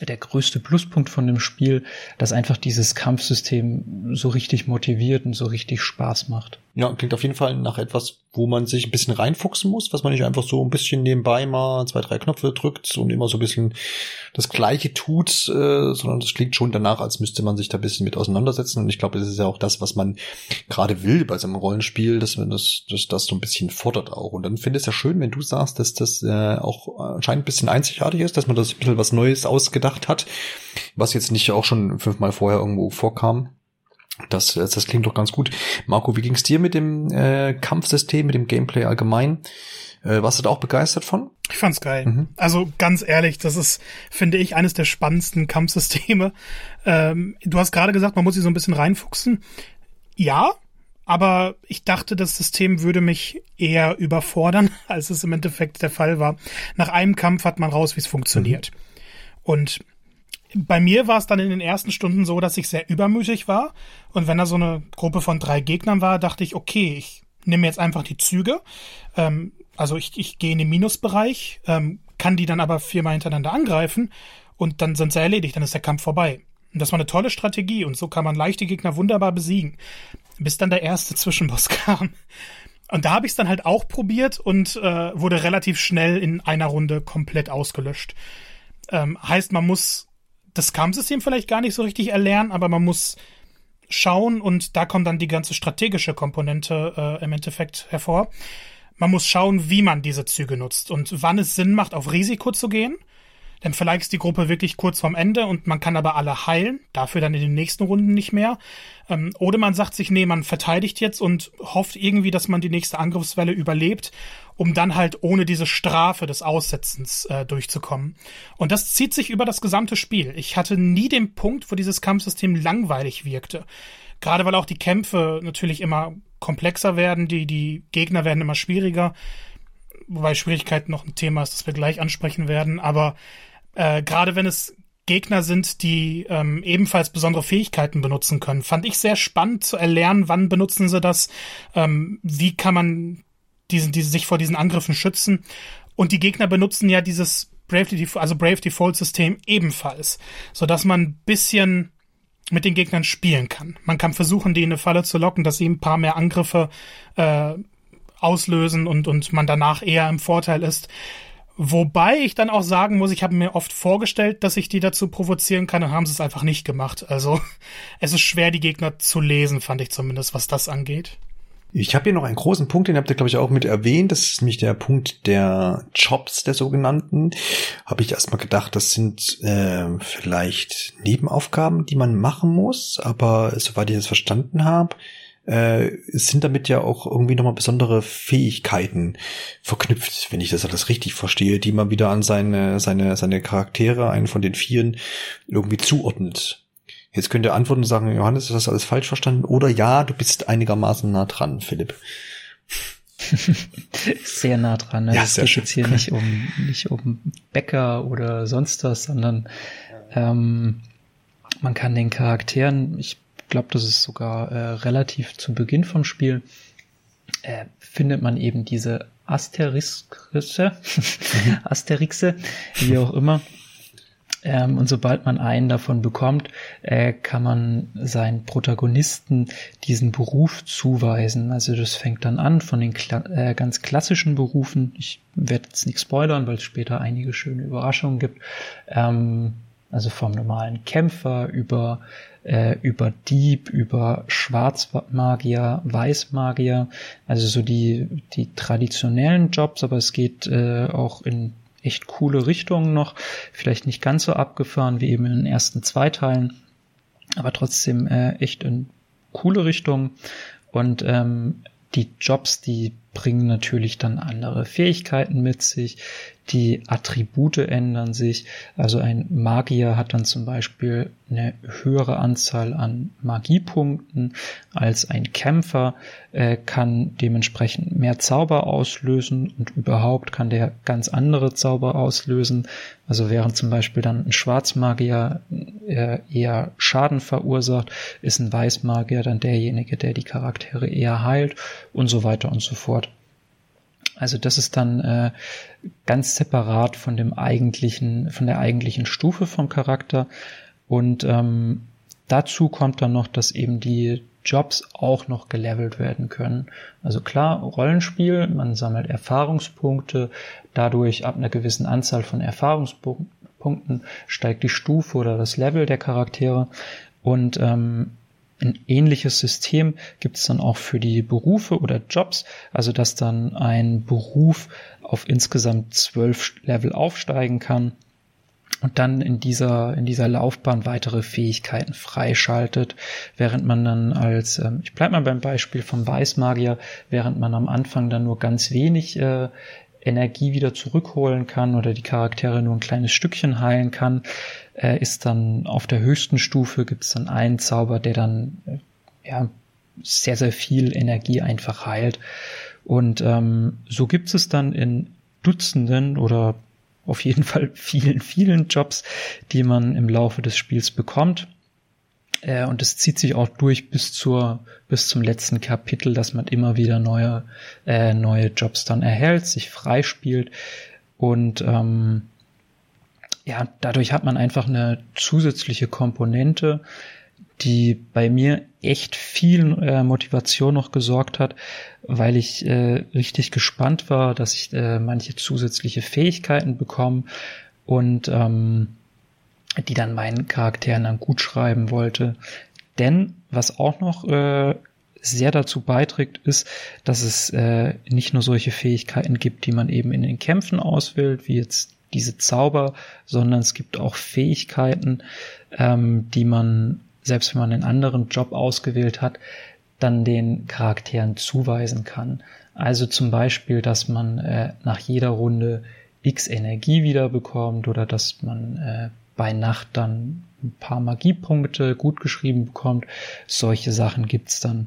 der größte Pluspunkt von dem Spiel, dass einfach dieses Kampfsystem so richtig motiviert und so richtig Spaß macht. Ja, klingt auf jeden Fall nach etwas, wo man sich ein bisschen reinfuchsen muss, was man nicht einfach so ein bisschen nebenbei mal zwei, drei Knöpfe drückt und immer so ein bisschen das Gleiche tut, äh, sondern das klingt schon danach, als müsste man sich da ein bisschen mit auseinandersetzen. Und ich glaube, das ist ja auch das, was man gerade will bei so einem Rollenspiel, dass man das, dass das so ein bisschen fordert auch. Und dann finde ich es ja schön, wenn du sagst, dass das äh, auch anscheinend ein bisschen einzigartig ist, dass man das ein bisschen was Neues ausgedacht hat, was jetzt nicht auch schon fünfmal vorher irgendwo vorkam. Das, das klingt doch ganz gut. Marco, wie ging es dir mit dem äh, Kampfsystem, mit dem Gameplay allgemein? Äh, warst du da auch begeistert von? Ich fand's geil. Mhm. Also ganz ehrlich, das ist, finde ich, eines der spannendsten [laughs] Kampfsysteme. Ähm, du hast gerade gesagt, man muss sich so ein bisschen reinfuchsen. Ja, aber ich dachte, das System würde mich eher überfordern, [laughs] als es im Endeffekt der Fall war. Nach einem Kampf hat man raus, wie es funktioniert. Mhm. Und bei mir war es dann in den ersten Stunden so, dass ich sehr übermütig war. Und wenn da so eine Gruppe von drei Gegnern war, dachte ich, okay, ich nehme jetzt einfach die Züge. Ähm, also ich, ich gehe in den Minusbereich, ähm, kann die dann aber viermal hintereinander angreifen und dann sind sie erledigt, dann ist der Kampf vorbei. Und das war eine tolle Strategie und so kann man leichte Gegner wunderbar besiegen. Bis dann der erste Zwischenboss [laughs] kam. Und da habe ich es dann halt auch probiert und äh, wurde relativ schnell in einer Runde komplett ausgelöscht. Ähm, heißt, man muss das Kampfsystem vielleicht gar nicht so richtig erlernen, aber man muss schauen und da kommt dann die ganze strategische Komponente äh, im Endeffekt hervor. Man muss schauen, wie man diese Züge nutzt und wann es Sinn macht, auf Risiko zu gehen. Denn vielleicht ist die Gruppe wirklich kurz vorm Ende und man kann aber alle heilen, dafür dann in den nächsten Runden nicht mehr. Ähm, oder man sagt sich, nee, man verteidigt jetzt und hofft irgendwie, dass man die nächste Angriffswelle überlebt um dann halt ohne diese Strafe des Aussetzens äh, durchzukommen. Und das zieht sich über das gesamte Spiel. Ich hatte nie den Punkt, wo dieses Kampfsystem langweilig wirkte. Gerade weil auch die Kämpfe natürlich immer komplexer werden, die, die Gegner werden immer schwieriger, wobei Schwierigkeit noch ein Thema ist, das wir gleich ansprechen werden. Aber äh, gerade wenn es Gegner sind, die ähm, ebenfalls besondere Fähigkeiten benutzen können. Fand ich sehr spannend zu erlernen, wann benutzen sie das, ähm, wie kann man diesen, die sich vor diesen Angriffen schützen. Und die Gegner benutzen ja dieses Brave, also Brave Default System ebenfalls, so dass man ein bisschen mit den Gegnern spielen kann. Man kann versuchen, die in eine Falle zu locken, dass sie ein paar mehr Angriffe äh, auslösen und, und man danach eher im Vorteil ist. Wobei ich dann auch sagen muss, ich habe mir oft vorgestellt, dass ich die dazu provozieren kann, und haben sie es einfach nicht gemacht. Also [laughs] es ist schwer, die Gegner zu lesen, fand ich zumindest, was das angeht. Ich habe hier noch einen großen Punkt, den habt ihr, glaube ich, auch mit erwähnt. Das ist nämlich der Punkt der Jobs, der sogenannten. Habe ich erstmal gedacht, das sind äh, vielleicht Nebenaufgaben, die man machen muss. Aber soweit ich das verstanden habe, äh, sind damit ja auch irgendwie nochmal besondere Fähigkeiten verknüpft, wenn ich das alles richtig verstehe, die man wieder an seine, seine, seine Charaktere, einen von den Vieren, irgendwie zuordnet. Jetzt könnt ihr antworten und sagen, Johannes, ist das alles falsch verstanden? Oder ja, du bist einigermaßen nah dran, Philipp. [laughs] sehr nah dran. Ne? Ja, es geht schön. jetzt hier nicht um, nicht um Bäcker oder sonst was, sondern ähm, man kann den Charakteren, ich glaube, das ist sogar äh, relativ zu Beginn vom Spiel, äh, findet man eben diese Asterixe, mhm. [laughs] Asterixe, wie auch immer, ähm, und sobald man einen davon bekommt, äh, kann man seinen Protagonisten diesen Beruf zuweisen. Also das fängt dann an von den Kla äh, ganz klassischen Berufen. Ich werde jetzt nicht spoilern, weil es später einige schöne Überraschungen gibt. Ähm, also vom normalen Kämpfer über äh, über Dieb, über Schwarzmagier, Weißmagier, also so die die traditionellen Jobs, aber es geht äh, auch in echt coole Richtungen noch. Vielleicht nicht ganz so abgefahren wie eben in den ersten zwei Teilen, aber trotzdem äh, echt in coole Richtungen. Und ähm, die Jobs, die bringen natürlich dann andere Fähigkeiten mit sich, die Attribute ändern sich. Also ein Magier hat dann zum Beispiel eine höhere Anzahl an Magiepunkten als ein Kämpfer, äh, kann dementsprechend mehr Zauber auslösen und überhaupt kann der ganz andere Zauber auslösen. Also während zum Beispiel dann ein Schwarzmagier äh, eher Schaden verursacht, ist ein Weißmagier dann derjenige, der die Charaktere eher heilt und so weiter und so fort. Also das ist dann äh, ganz separat von dem eigentlichen, von der eigentlichen Stufe vom Charakter. Und ähm, dazu kommt dann noch, dass eben die Jobs auch noch gelevelt werden können. Also klar, Rollenspiel, man sammelt Erfahrungspunkte, dadurch ab einer gewissen Anzahl von Erfahrungspunkten steigt die Stufe oder das Level der Charaktere. Und ähm, ein ähnliches System gibt es dann auch für die Berufe oder Jobs, also dass dann ein Beruf auf insgesamt zwölf Level aufsteigen kann und dann in dieser, in dieser Laufbahn weitere Fähigkeiten freischaltet, während man dann als, ähm, ich bleib mal beim Beispiel vom Weißmagier, während man am Anfang dann nur ganz wenig äh, Energie wieder zurückholen kann oder die Charaktere nur ein kleines Stückchen heilen kann, äh, ist dann auf der höchsten Stufe gibt es dann einen Zauber, der dann äh, ja sehr, sehr viel Energie einfach heilt. Und ähm, so gibt es dann in Dutzenden oder auf jeden Fall [laughs] vielen, vielen Jobs, die man im Laufe des Spiels bekommt. Äh, und es zieht sich auch durch bis zur, bis zum letzten Kapitel, dass man immer wieder neue, äh, neue Jobs dann erhält, sich freispielt. Und ähm, ja, dadurch hat man einfach eine zusätzliche Komponente, die bei mir echt viel äh, Motivation noch gesorgt hat, weil ich äh, richtig gespannt war, dass ich äh, manche zusätzliche Fähigkeiten bekomme. Und ähm, die dann meinen Charakteren dann gut schreiben wollte. Denn was auch noch äh, sehr dazu beiträgt, ist, dass es äh, nicht nur solche Fähigkeiten gibt, die man eben in den Kämpfen auswählt, wie jetzt diese Zauber, sondern es gibt auch Fähigkeiten, ähm, die man, selbst wenn man einen anderen Job ausgewählt hat, dann den Charakteren zuweisen kann. Also zum Beispiel, dass man äh, nach jeder Runde X Energie wiederbekommt oder dass man äh, bei Nacht dann ein paar Magiepunkte gut geschrieben bekommt. Solche Sachen gibt's dann.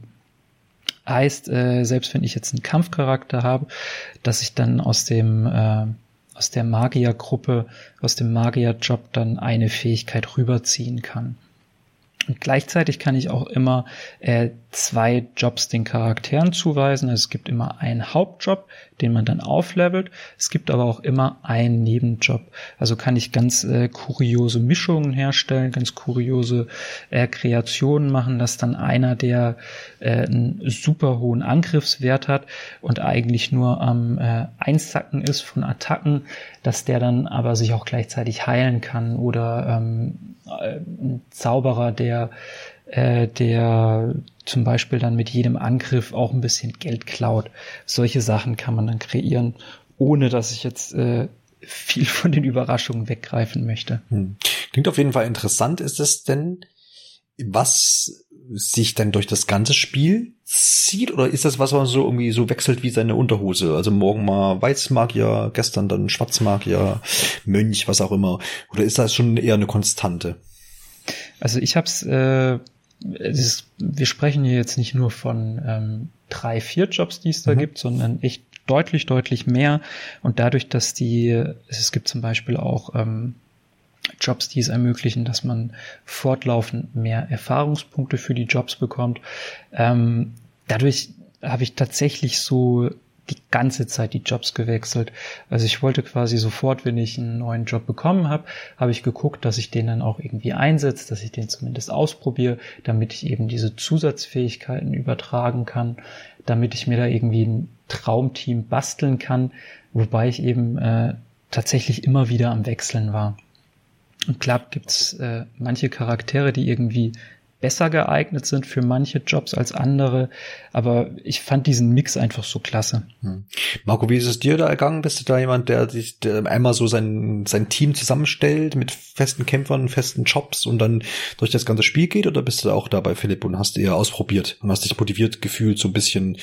Heißt, äh, selbst wenn ich jetzt einen Kampfcharakter habe, dass ich dann aus dem äh, aus der Magiergruppe, aus dem Magierjob dann eine Fähigkeit rüberziehen kann. Und gleichzeitig kann ich auch immer äh, zwei Jobs den Charakteren zuweisen. Also es gibt immer einen Hauptjob, den man dann auflevelt. Es gibt aber auch immer einen Nebenjob. Also kann ich ganz äh, kuriose Mischungen herstellen, ganz kuriose äh, Kreationen machen, dass dann einer, der äh, einen super hohen Angriffswert hat und eigentlich nur am äh, Einsacken ist von Attacken, dass der dann aber sich auch gleichzeitig heilen kann oder ähm, äh, ein Zauberer, der äh, der zum Beispiel dann mit jedem Angriff auch ein bisschen Geld klaut. Solche Sachen kann man dann kreieren, ohne dass ich jetzt äh, viel [laughs] von den Überraschungen weggreifen möchte. Hm. Klingt auf jeden Fall interessant. Ist es denn, was sich dann durch das ganze Spiel zieht oder ist das was, was so irgendwie so wechselt wie seine Unterhose? Also morgen mal Weißmagier, gestern dann Schwarzmagier, Mönch, was auch immer. Oder ist das schon eher eine Konstante? Also ich habe es äh, ist, wir sprechen hier jetzt nicht nur von ähm, drei, vier Jobs, die es da mhm. gibt, sondern echt deutlich, deutlich mehr. Und dadurch, dass die, es gibt zum Beispiel auch ähm, Jobs, die es ermöglichen, dass man fortlaufend mehr Erfahrungspunkte für die Jobs bekommt. Ähm, dadurch habe ich tatsächlich so die ganze Zeit die Jobs gewechselt. Also ich wollte quasi sofort, wenn ich einen neuen Job bekommen habe, habe ich geguckt, dass ich den dann auch irgendwie einsetze, dass ich den zumindest ausprobiere, damit ich eben diese Zusatzfähigkeiten übertragen kann, damit ich mir da irgendwie ein Traumteam basteln kann, wobei ich eben äh, tatsächlich immer wieder am Wechseln war. Und klar gibt's äh, manche Charaktere, die irgendwie besser geeignet sind für manche Jobs als andere. Aber ich fand diesen Mix einfach so klasse. Hm. Marco, wie ist es dir da ergangen? Bist du da jemand, der sich einmal so sein, sein Team zusammenstellt mit festen Kämpfern, festen Jobs und dann durch das ganze Spiel geht? Oder bist du da auch da bei Philipp und hast eher ausprobiert und hast dich motiviert gefühlt, so ein bisschen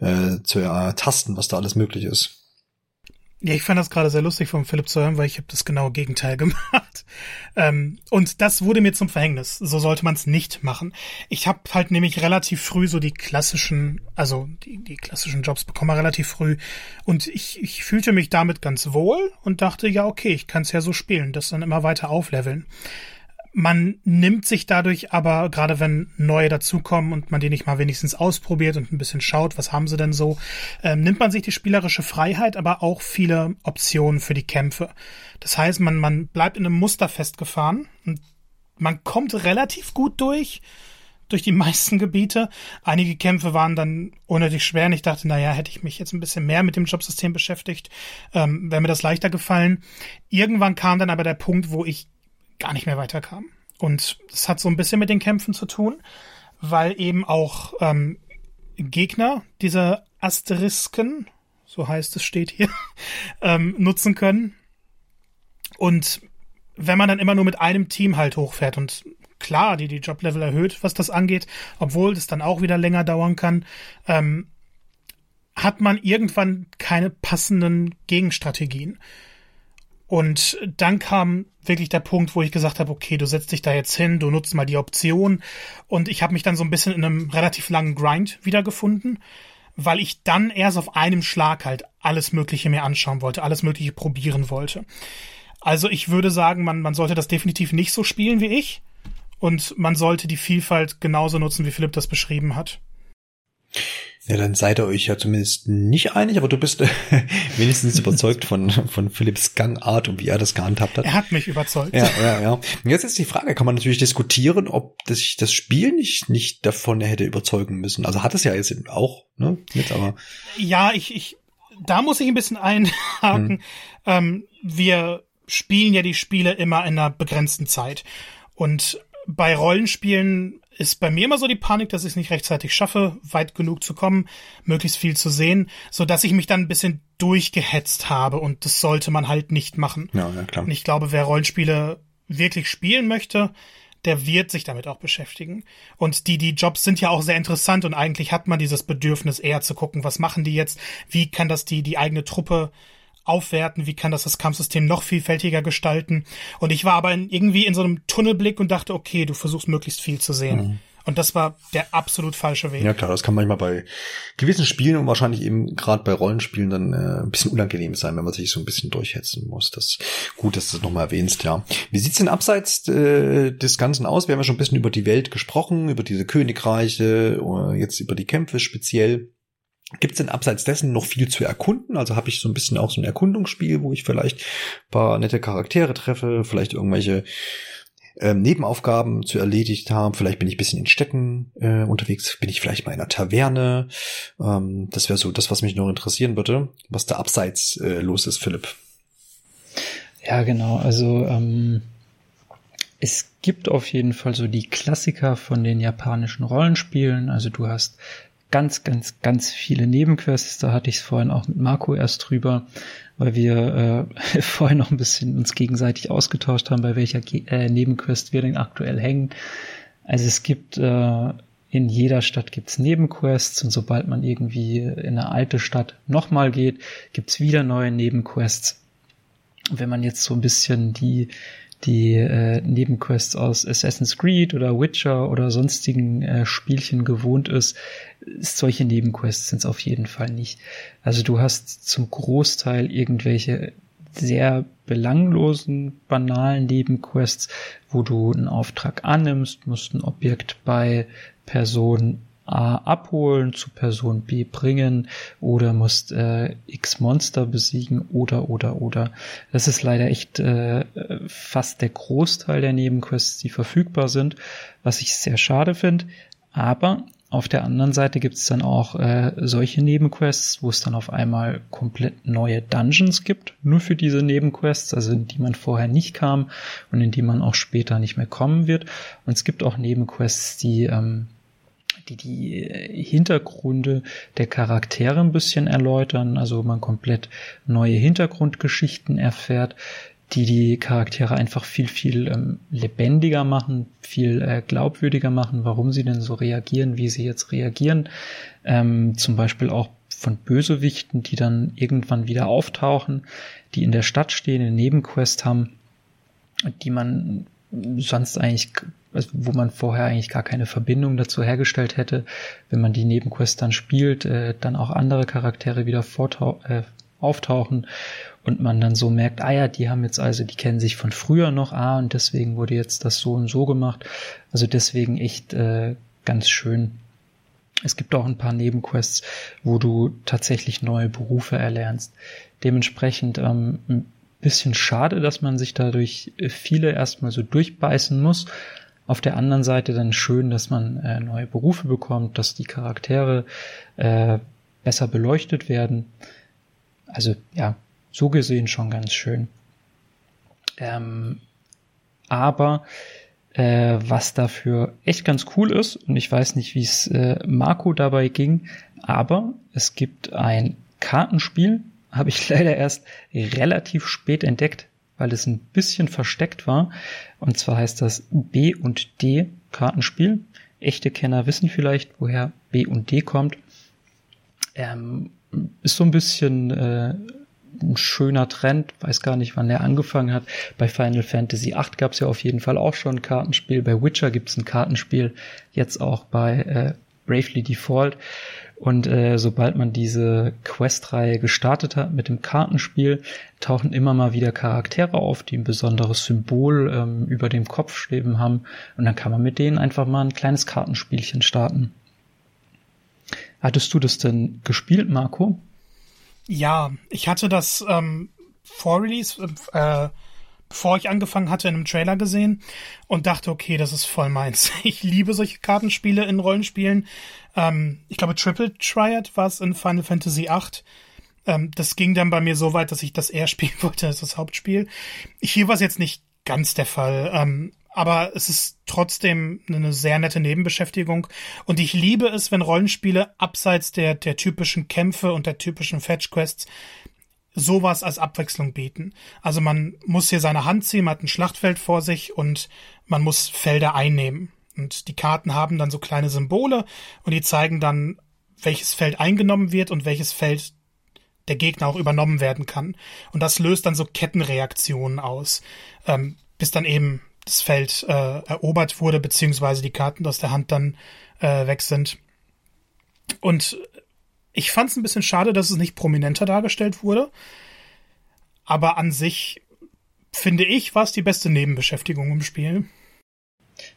äh, zu ertasten, was da alles möglich ist? Ja, ich fand das gerade sehr lustig von Philipp zu hören, weil ich habe das genaue Gegenteil [laughs] gemacht. Ähm, und das wurde mir zum Verhängnis. So sollte man es nicht machen. Ich habe halt nämlich relativ früh so die klassischen, also die, die klassischen Jobs bekommen relativ früh. Und ich, ich fühlte mich damit ganz wohl und dachte, ja, okay, ich kann es ja so spielen, das dann immer weiter aufleveln. Man nimmt sich dadurch aber, gerade wenn neue dazukommen und man die nicht mal wenigstens ausprobiert und ein bisschen schaut, was haben sie denn so, ähm, nimmt man sich die spielerische Freiheit, aber auch viele Optionen für die Kämpfe. Das heißt, man, man bleibt in einem Muster festgefahren und man kommt relativ gut durch, durch die [laughs] meisten Gebiete. Einige Kämpfe waren dann unnötig schwer und ich dachte, naja, hätte ich mich jetzt ein bisschen mehr mit dem Jobsystem beschäftigt, ähm, wäre mir das leichter gefallen. Irgendwann kam dann aber der Punkt, wo ich gar nicht mehr weiterkam. Und das hat so ein bisschen mit den Kämpfen zu tun, weil eben auch ähm, Gegner diese Asterisken, so heißt es, steht hier, [laughs] ähm, nutzen können. Und wenn man dann immer nur mit einem Team halt hochfährt und klar, die die Joblevel erhöht, was das angeht, obwohl das dann auch wieder länger dauern kann, ähm, hat man irgendwann keine passenden Gegenstrategien. Und dann kam wirklich der Punkt, wo ich gesagt habe, okay, du setzt dich da jetzt hin, du nutzt mal die Option. Und ich habe mich dann so ein bisschen in einem relativ langen Grind wiedergefunden, weil ich dann erst auf einem Schlag halt alles Mögliche mir anschauen wollte, alles Mögliche probieren wollte. Also ich würde sagen, man, man sollte das definitiv nicht so spielen wie ich. Und man sollte die Vielfalt genauso nutzen, wie Philipp das beschrieben hat. Ja, dann seid ihr euch ja zumindest nicht einig, aber du bist äh, [laughs] wenigstens überzeugt von, von Philipps Gangart und wie er das gehandhabt hat. Er hat mich überzeugt. Ja, ja, ja. Und jetzt ist die Frage, kann man natürlich diskutieren, ob das, das Spiel nicht, nicht davon hätte überzeugen müssen. Also hat es ja jetzt auch, ne, jetzt aber. Ja, ich, ich, da muss ich ein bisschen einhaken. Hm. Ähm, wir spielen ja die Spiele immer in einer begrenzten Zeit. Und bei Rollenspielen ist bei mir immer so die Panik, dass ich es nicht rechtzeitig schaffe, weit genug zu kommen, möglichst viel zu sehen, so dass ich mich dann ein bisschen durchgehetzt habe und das sollte man halt nicht machen. Ja, ja klar. Und ich glaube, wer Rollenspiele wirklich spielen möchte, der wird sich damit auch beschäftigen. Und die, die Jobs sind ja auch sehr interessant und eigentlich hat man dieses Bedürfnis eher zu gucken, was machen die jetzt, wie kann das die, die eigene Truppe aufwerten, wie kann das das Kampfsystem noch vielfältiger gestalten. Und ich war aber in, irgendwie in so einem Tunnelblick und dachte, okay, du versuchst möglichst viel zu sehen. Mhm. Und das war der absolut falsche Weg. Ja klar, das kann manchmal bei gewissen Spielen und wahrscheinlich eben gerade bei Rollenspielen dann äh, ein bisschen unangenehm sein, wenn man sich so ein bisschen durchhetzen muss. Das gut, dass du das nochmal erwähnst, ja. Wie sieht's denn abseits äh, des Ganzen aus? Wir haben ja schon ein bisschen über die Welt gesprochen, über diese Königreiche, oder jetzt über die Kämpfe speziell. Gibt es denn abseits dessen noch viel zu erkunden? Also habe ich so ein bisschen auch so ein Erkundungsspiel, wo ich vielleicht paar nette Charaktere treffe, vielleicht irgendwelche ähm, Nebenaufgaben zu erledigt habe. Vielleicht bin ich bisschen in Städten äh, unterwegs, bin ich vielleicht mal in einer Taverne. Ähm, das wäre so das, was mich noch interessieren würde, was da abseits äh, los ist, Philipp. Ja, genau. Also ähm, es gibt auf jeden Fall so die Klassiker von den japanischen Rollenspielen. Also du hast ganz, ganz, ganz viele Nebenquests. Da hatte ich es vorhin auch mit Marco erst drüber, weil wir äh, [laughs] vorhin noch ein bisschen uns gegenseitig ausgetauscht haben, bei welcher äh, Nebenquest wir denn aktuell hängen. Also es gibt äh, in jeder Stadt gibt's Nebenquests und sobald man irgendwie in eine alte Stadt nochmal geht, gibt's wieder neue Nebenquests. Und wenn man jetzt so ein bisschen die die äh, Nebenquests aus Assassin's Creed oder Witcher oder sonstigen äh, Spielchen gewohnt ist, solche Nebenquests sind es auf jeden Fall nicht. Also du hast zum Großteil irgendwelche sehr belanglosen, banalen Nebenquests, wo du einen Auftrag annimmst, musst ein Objekt bei Person A abholen, zu Person B bringen oder musst äh, X Monster besiegen oder oder oder. Das ist leider echt äh, fast der Großteil der Nebenquests, die verfügbar sind, was ich sehr schade finde. Aber auf der anderen Seite gibt es dann auch äh, solche Nebenquests, wo es dann auf einmal komplett neue Dungeons gibt, nur für diese Nebenquests, also in die man vorher nicht kam und in die man auch später nicht mehr kommen wird. Und es gibt auch Nebenquests, die ähm, die die äh, Hintergründe der Charaktere ein bisschen erläutern, also man komplett neue Hintergrundgeschichten erfährt, die die Charaktere einfach viel, viel ähm, lebendiger machen, viel äh, glaubwürdiger machen, warum sie denn so reagieren, wie sie jetzt reagieren. Ähm, zum Beispiel auch von Bösewichten, die dann irgendwann wieder auftauchen, die in der Stadt stehen, eine Nebenquest haben, die man sonst eigentlich wo man vorher eigentlich gar keine Verbindung dazu hergestellt hätte, wenn man die Nebenquest dann spielt, äh, dann auch andere Charaktere wieder äh, auftauchen und man dann so merkt, ah ja, die haben jetzt also, die kennen sich von früher noch, ah, und deswegen wurde jetzt das so und so gemacht. Also deswegen echt äh, ganz schön. Es gibt auch ein paar Nebenquests, wo du tatsächlich neue Berufe erlernst. Dementsprechend ähm, ein bisschen schade, dass man sich dadurch viele erstmal so durchbeißen muss. Auf der anderen Seite dann schön, dass man äh, neue Berufe bekommt, dass die Charaktere äh, besser beleuchtet werden. Also ja, so gesehen schon ganz schön. Ähm, aber äh, was dafür echt ganz cool ist, und ich weiß nicht, wie es äh, Marco dabei ging, aber es gibt ein Kartenspiel, [laughs] habe ich leider erst relativ spät entdeckt weil es ein bisschen versteckt war. Und zwar heißt das B und D Kartenspiel. Echte Kenner wissen vielleicht, woher B und D kommt. Ähm, ist so ein bisschen äh, ein schöner Trend, weiß gar nicht, wann der angefangen hat. Bei Final Fantasy VIII gab es ja auf jeden Fall auch schon ein Kartenspiel. Bei Witcher gibt es ein Kartenspiel, jetzt auch bei äh, Bravely Default. Und äh, sobald man diese Quest-Reihe gestartet hat mit dem Kartenspiel, tauchen immer mal wieder Charaktere auf, die ein besonderes Symbol ähm, über dem Kopf schweben haben. Und dann kann man mit denen einfach mal ein kleines Kartenspielchen starten. Hattest du das denn gespielt, Marco? Ja, ich hatte das ähm, vor Release, äh, bevor ich angefangen hatte, in einem Trailer gesehen und dachte, okay, das ist voll meins. [laughs] Ich liebe solche Kartenspiele in Rollenspielen. Ähm, ich glaube, Triple Triad war es in Final Fantasy VIII. Ähm, das ging dann bei mir so weit, dass ich das eher [laughs] spielen wollte als das Hauptspiel. Hier war es jetzt nicht ganz der Fall. Ähm, aber es ist trotzdem eine sehr nette Nebenbeschäftigung. Und ich liebe es, wenn Rollenspiele abseits der, der typischen Kämpfe und der typischen Fetch-Quests sowas als Abwechslung bieten. Also man muss hier seine Hand ziehen, man hat ein Schlachtfeld vor sich und man muss Felder einnehmen. Und die Karten haben dann so kleine Symbole und die zeigen dann, welches Feld eingenommen wird und welches Feld der Gegner auch übernommen werden kann. Und das löst dann so Kettenreaktionen aus, ähm, bis dann eben das Feld äh, erobert wurde, beziehungsweise die Karten aus der Hand dann äh, weg sind. Und ich fand es ein bisschen schade, dass es nicht prominenter dargestellt wurde. Aber an sich finde ich, war es die beste Nebenbeschäftigung im Spiel.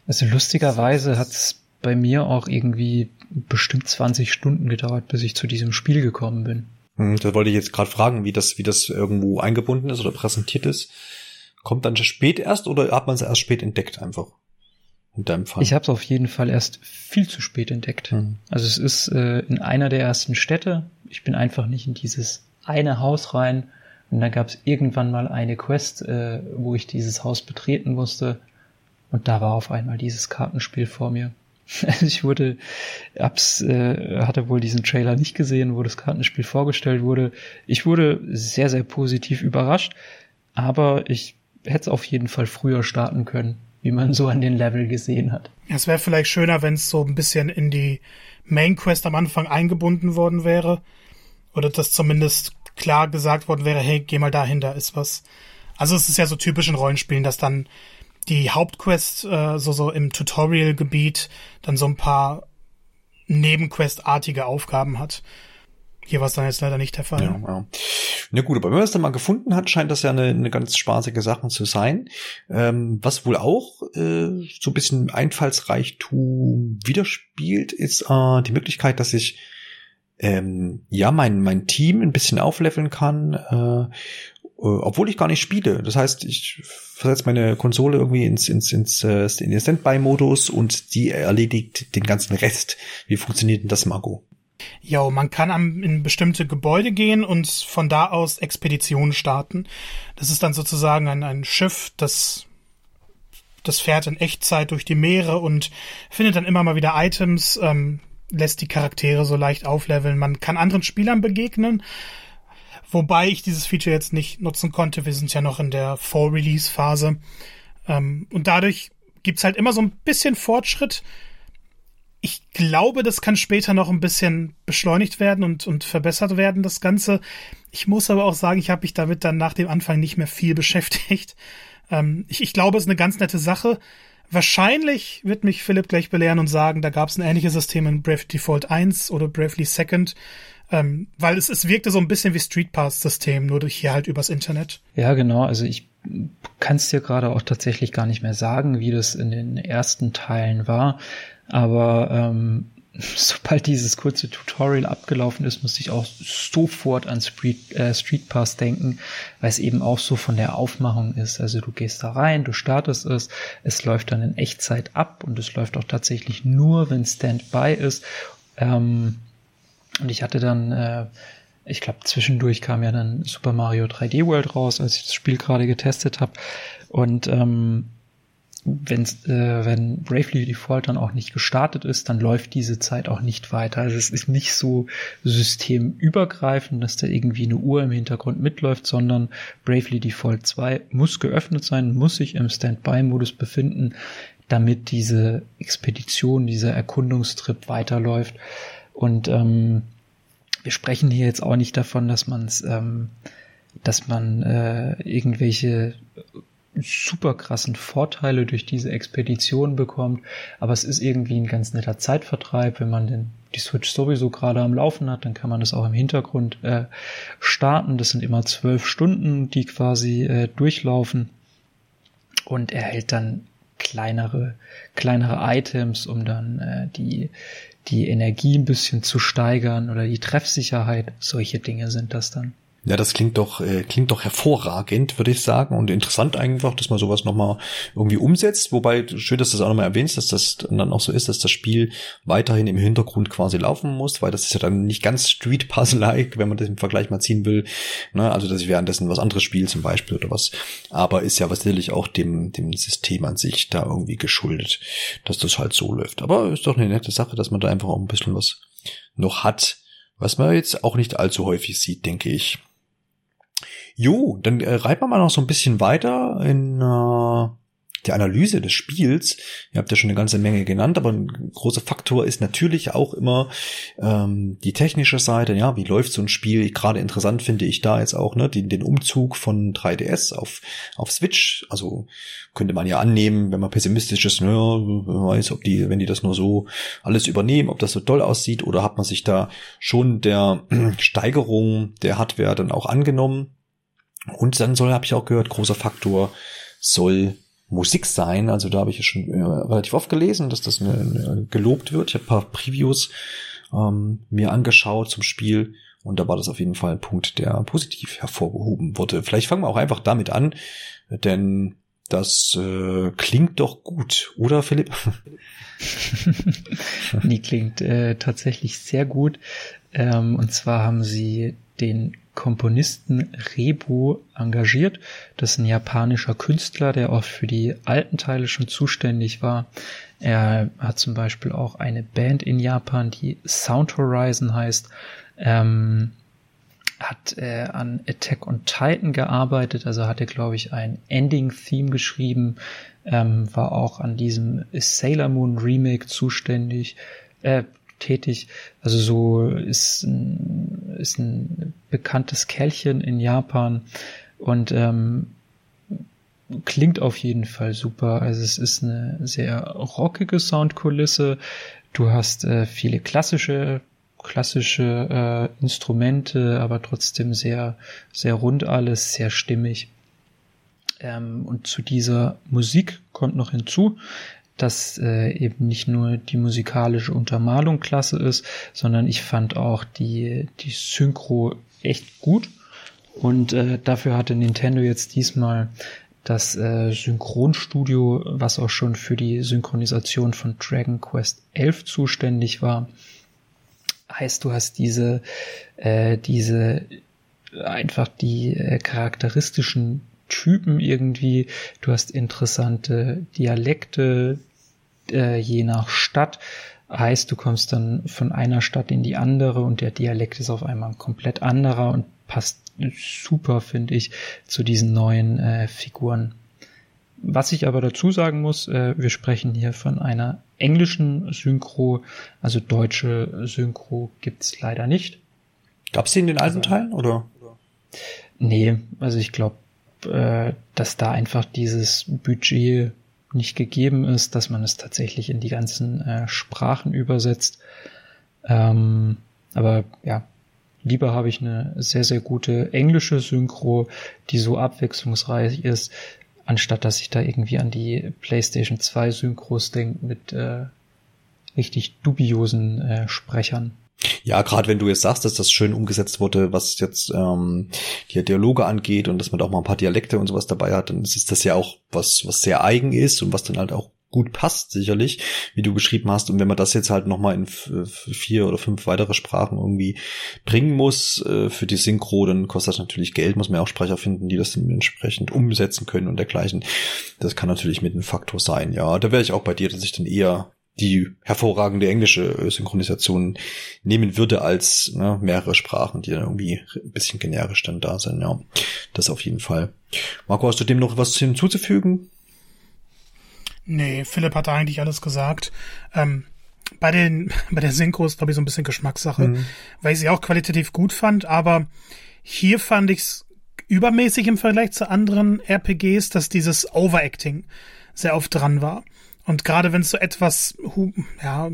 Also lustigerweise hat es bei mir auch irgendwie bestimmt 20 Stunden gedauert, bis ich zu diesem Spiel gekommen bin. Hm, da wollte ich jetzt gerade fragen, wie das, wie das irgendwo eingebunden ist oder präsentiert ist. Kommt dann spät erst oder hat man es erst spät entdeckt einfach? In deinem Fall? Ich habe es auf jeden Fall erst viel zu spät entdeckt. Mhm. Also es ist äh, in einer der ersten Städte. Ich bin einfach nicht in dieses eine Haus rein. Und da gab es irgendwann mal eine Quest, äh, wo ich dieses Haus betreten musste. Und da war auf einmal dieses Kartenspiel vor mir. [laughs] ich wurde, hab's, äh, hatte wohl diesen Trailer nicht gesehen, wo das Kartenspiel vorgestellt wurde. Ich wurde sehr, sehr positiv überrascht, aber ich hätte es auf jeden Fall früher starten können, wie man so an den Level gesehen hat. Es wäre vielleicht schöner, wenn es so ein bisschen in die Main Quest am Anfang eingebunden worden wäre. Oder dass zumindest klar gesagt worden wäre, hey, geh mal dahin, da ist was. Also es ist ja so typisch in Rollenspielen, dass dann die Hauptquest äh, so so im Tutorial-Gebiet dann so ein paar Nebenquest-artige Aufgaben hat. Hier war es dann jetzt leider nicht der Fall. Ja, ja. Na gut, aber wenn man es dann mal gefunden hat, scheint das ja eine, eine ganz spaßige Sache zu sein. Ähm, was wohl auch äh, so ein bisschen Einfallsreichtum widerspielt, ist äh, die Möglichkeit, dass ich ähm, ja mein mein Team ein bisschen aufleveln kann äh, äh, obwohl ich gar nicht spiele. Das heißt, ich versetze meine Konsole irgendwie ins, ins, ins, äh, in den Standby-Modus und die erledigt den ganzen Rest. Wie funktioniert denn das, Marco? Ja, man kann am, in bestimmte Gebäude gehen und von da aus Expeditionen starten. Das ist dann sozusagen ein, ein Schiff, das das fährt in Echtzeit durch die Meere und findet dann immer mal wieder Items, ähm, lässt die Charaktere so leicht aufleveln. Man kann anderen Spielern begegnen Wobei ich dieses Feature jetzt nicht nutzen konnte. Wir sind ja noch in der Vor-Release-Phase. Ähm, und dadurch gibt's halt immer so ein bisschen Fortschritt. Ich glaube, das kann später noch ein bisschen beschleunigt werden und, und verbessert werden, das Ganze. Ich muss aber auch sagen, ich habe mich damit dann nach dem Anfang nicht mehr viel [laughs] beschäftigt. Ähm, ich, ich glaube, es ist eine ganz nette Sache. Wahrscheinlich wird mich Philipp gleich belehren und sagen, da gab es ein ähnliches System in Brave Default 1 oder Bravely Second. Ähm, weil es, es wirkte so ein bisschen wie Street Pass-System, nur durch hier halt übers Internet. Ja, genau. Also ich kann es dir gerade auch tatsächlich gar nicht mehr sagen, wie das in den ersten Teilen war. Aber ähm, [laughs] sobald dieses kurze Tutorial abgelaufen ist, musste ich auch sofort an Street, äh, Street Pass denken, weil es eben auch so von der Aufmachung ist. Also du gehst da rein, du startest es, es läuft dann in Echtzeit ab und es läuft auch tatsächlich nur, wenn Standby ist. Ähm, und ich hatte dann, äh, ich glaube, zwischendurch kam ja dann Super Mario 3D World raus, als ich das Spiel gerade getestet habe. Und ähm, wenn's, äh, wenn Bravely Default dann auch nicht gestartet ist, dann läuft diese Zeit auch nicht weiter. Also es ist nicht so systemübergreifend, dass da irgendwie eine Uhr im Hintergrund mitläuft, sondern Bravely Default 2 muss geöffnet sein, muss sich im Standby-Modus befinden, damit diese Expedition, dieser Erkundungstrip weiterläuft. Und ähm, wir sprechen hier jetzt auch nicht davon, dass man es, ähm, dass man äh, irgendwelche super krassen Vorteile durch diese Expedition bekommt, aber es ist irgendwie ein ganz netter Zeitvertreib, wenn man den die Switch sowieso gerade am Laufen hat, dann kann man das auch im Hintergrund äh, starten. Das sind immer zwölf Stunden, die quasi äh, durchlaufen und erhält dann kleinere kleinere Items, um dann äh, die die Energie ein bisschen zu steigern oder die Treffsicherheit. Solche Dinge sind das dann. Ja, das klingt doch, äh, klingt doch hervorragend, würde ich sagen. Und interessant einfach, dass man sowas nochmal irgendwie umsetzt. Wobei, schön, dass du das auch nochmal erwähnst, dass das dann auch so ist, dass das Spiel weiterhin im Hintergrund quasi laufen muss, weil das ist ja dann nicht ganz Street Puzzle-like, wenn man das im Vergleich mal ziehen will. Ne? Also, dass ich währenddessen was anderes spiele zum Beispiel oder was. Aber ist ja was sicherlich auch dem, dem System an sich da irgendwie geschuldet, dass das halt so läuft. Aber ist doch eine nette Sache, dass man da einfach auch ein bisschen was noch hat, was man jetzt auch nicht allzu häufig sieht, denke ich. Jo, dann äh, reiten wir mal noch so ein bisschen weiter in äh, die Analyse des Spiels, ihr habt ja schon eine ganze Menge genannt, aber ein großer Faktor ist natürlich auch immer ähm, die technische Seite, ja, wie läuft so ein Spiel? Gerade interessant finde ich da jetzt auch, ne, den, den Umzug von 3DS auf, auf Switch. Also könnte man ja annehmen, wenn man pessimistisch ist, naja, wer weiß, ob die, wenn die das nur so alles übernehmen, ob das so toll aussieht, oder hat man sich da schon der [clears throat] Steigerung der Hardware dann auch angenommen? Und dann soll, habe ich auch gehört, großer Faktor soll Musik sein. Also da habe ich ja schon äh, relativ oft gelesen, dass das eine, eine gelobt wird. Ich habe ein paar Previews ähm, mir angeschaut zum Spiel und da war das auf jeden Fall ein Punkt, der positiv hervorgehoben wurde. Vielleicht fangen wir auch einfach damit an, denn das äh, klingt doch gut, oder Philipp? [laughs] Die klingt äh, tatsächlich sehr gut. Ähm, und zwar haben sie den Komponisten Rebu engagiert. Das ist ein japanischer Künstler, der oft für die alten Teile schon zuständig war. Er hat zum Beispiel auch eine Band in Japan, die Sound Horizon heißt. Ähm, hat äh, an Attack on Titan gearbeitet, also hatte, glaube ich, ein Ending-Theme geschrieben, ähm, war auch an diesem Sailor Moon Remake zuständig, äh, tätig. Also so ist ein, ist ein bekanntes Kerlchen in Japan und ähm, klingt auf jeden Fall super. Also es ist eine sehr rockige Soundkulisse. Du hast äh, viele klassische klassische äh, Instrumente, aber trotzdem sehr sehr rund alles, sehr stimmig. Ähm, und zu dieser Musik kommt noch hinzu, dass äh, eben nicht nur die musikalische Untermalung klasse ist, sondern ich fand auch die, die Synchro echt gut. Und äh, dafür hatte Nintendo jetzt diesmal das äh, Synchronstudio, was auch schon für die Synchronisation von Dragon Quest 11 zuständig war. Heißt, du hast diese, äh, diese einfach die äh, charakteristischen Typen irgendwie. Du hast interessante Dialekte, äh, je nach Stadt. Heißt, du kommst dann von einer Stadt in die andere und der Dialekt ist auf einmal ein komplett anderer und passt super, finde ich, zu diesen neuen äh, Figuren. Was ich aber dazu sagen muss, äh, wir sprechen hier von einer englischen Synchro, also deutsche Synchro gibt's leider nicht. Gab's die in den alten also, Teilen oder? Nee, also ich glaube, äh, dass da einfach dieses Budget nicht gegeben ist, dass man es tatsächlich in die ganzen äh, Sprachen übersetzt. Ähm, aber ja, lieber habe ich eine sehr, sehr gute englische Synchro, die so abwechslungsreich ist, anstatt dass ich da irgendwie an die PlayStation 2 Synchros denke mit äh, richtig dubiosen äh, Sprechern. Ja, gerade wenn du jetzt sagst, dass das schön umgesetzt wurde, was jetzt ähm, die Dialoge angeht und dass man auch mal ein paar Dialekte und sowas dabei hat, dann ist das ja auch was, was sehr eigen ist und was dann halt auch gut passt, sicherlich, wie du geschrieben hast. Und wenn man das jetzt halt nochmal in vier oder fünf weitere Sprachen irgendwie bringen muss äh, für die Synchro, dann kostet das natürlich Geld, muss man ja auch Sprecher finden, die das entsprechend umsetzen können und dergleichen. Das kann natürlich mit einem Faktor sein, ja. Da wäre ich auch bei dir, dass ich dann eher die hervorragende englische äh, Synchronisation nehmen würde als ne, mehrere Sprachen, die dann irgendwie ein bisschen generisch dann da sind. Ja, das auf jeden Fall. Marco, hast du dem noch was hinzuzufügen? Nee, Philipp hat eigentlich alles gesagt. Ähm, bei den [laughs] bei der Synchro ist glaube ich so ein bisschen Geschmackssache, mhm. weil ich sie auch qualitativ gut fand, aber hier fand ich's übermäßig im Vergleich zu anderen RPGs, dass dieses Overacting sehr oft dran war. Und gerade wenn es so etwas, ja,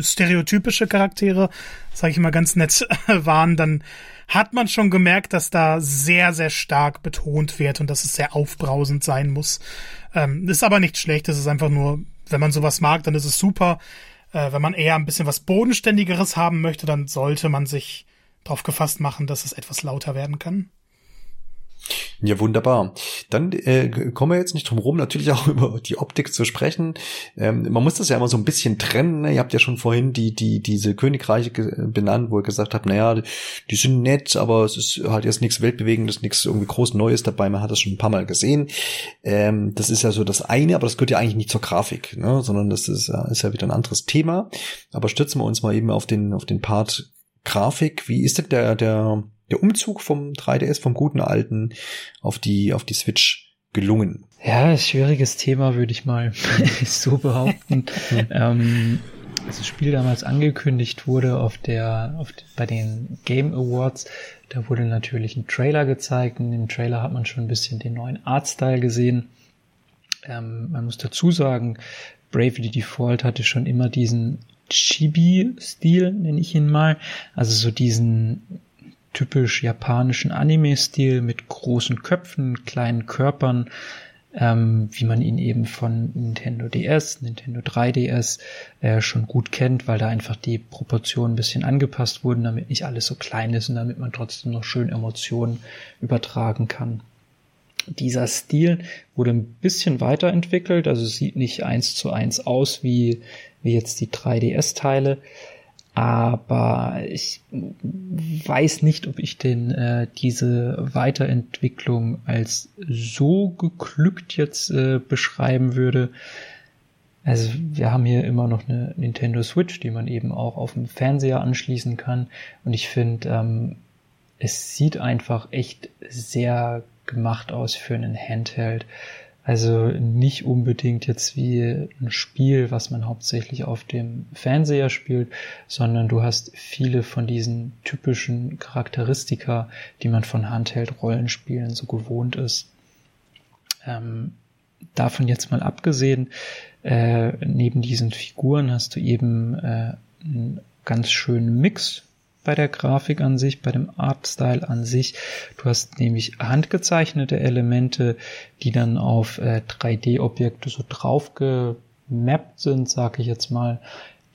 stereotypische Charaktere, sage ich mal ganz nett, [laughs] waren, dann hat man schon gemerkt, dass da sehr, sehr stark betont wird und dass es sehr aufbrausend sein muss. Ähm, ist aber nicht schlecht, es ist einfach nur, wenn man sowas mag, dann ist es super. Äh, wenn man eher ein bisschen was Bodenständigeres haben möchte, dann sollte man sich darauf gefasst machen, dass es etwas lauter werden kann. Ja, wunderbar. Dann äh, kommen wir jetzt nicht drum rum, natürlich auch [laughs] über die Optik zu sprechen. Ähm, man muss das ja immer so ein bisschen trennen. Ne? Ihr habt ja schon vorhin die, die, diese Königreiche benannt, wo ihr gesagt habt, naja, die sind nett, aber es ist halt jetzt nichts Weltbewegendes, nichts irgendwie groß Neues dabei. Man hat das schon ein paar Mal gesehen. Ähm, das ist ja so das eine, aber das gehört ja eigentlich nicht zur Grafik, ne? sondern das ist, ist ja wieder ein anderes Thema. Aber stützen wir uns mal eben auf den, auf den Part Grafik. Wie ist denn der, der, der Umzug vom 3DS, vom guten alten, auf die, auf die Switch gelungen? Ja, schwieriges Thema, würde ich mal [laughs] so behaupten. [laughs] ähm, als das Spiel damals angekündigt wurde auf der, auf, bei den Game Awards, da wurde natürlich ein Trailer gezeigt. In dem Trailer hat man schon ein bisschen den neuen Artstyle gesehen. Ähm, man muss dazu sagen, Bravely Default hatte schon immer diesen Chibi-Stil, nenne ich ihn mal. Also so diesen typisch japanischen Anime-Stil mit großen Köpfen, kleinen Körpern, ähm, wie man ihn eben von Nintendo DS, Nintendo 3DS äh, schon gut kennt, weil da einfach die Proportionen ein bisschen angepasst wurden, damit nicht alles so klein ist und damit man trotzdem noch schön Emotionen übertragen kann. Dieser Stil wurde ein bisschen weiterentwickelt, also sieht nicht eins zu eins aus wie, wie jetzt die 3DS-Teile, aber ich weiß nicht, ob ich denn äh, diese Weiterentwicklung als so geglückt jetzt äh, beschreiben würde. Also wir haben hier immer noch eine Nintendo Switch, die man eben auch auf dem Fernseher anschließen kann. Und ich finde, ähm, es sieht einfach echt sehr gemacht aus für einen Handheld. Also nicht unbedingt jetzt wie ein Spiel, was man hauptsächlich auf dem Fernseher spielt, sondern du hast viele von diesen typischen Charakteristika, die man von Handheld-Rollenspielen so gewohnt ist. Ähm, davon jetzt mal abgesehen, äh, neben diesen Figuren hast du eben äh, einen ganz schönen Mix bei der Grafik an sich, bei dem Artstyle an sich. Du hast nämlich handgezeichnete Elemente, die dann auf äh, 3D-Objekte so drauf gemappt sind, sag ich jetzt mal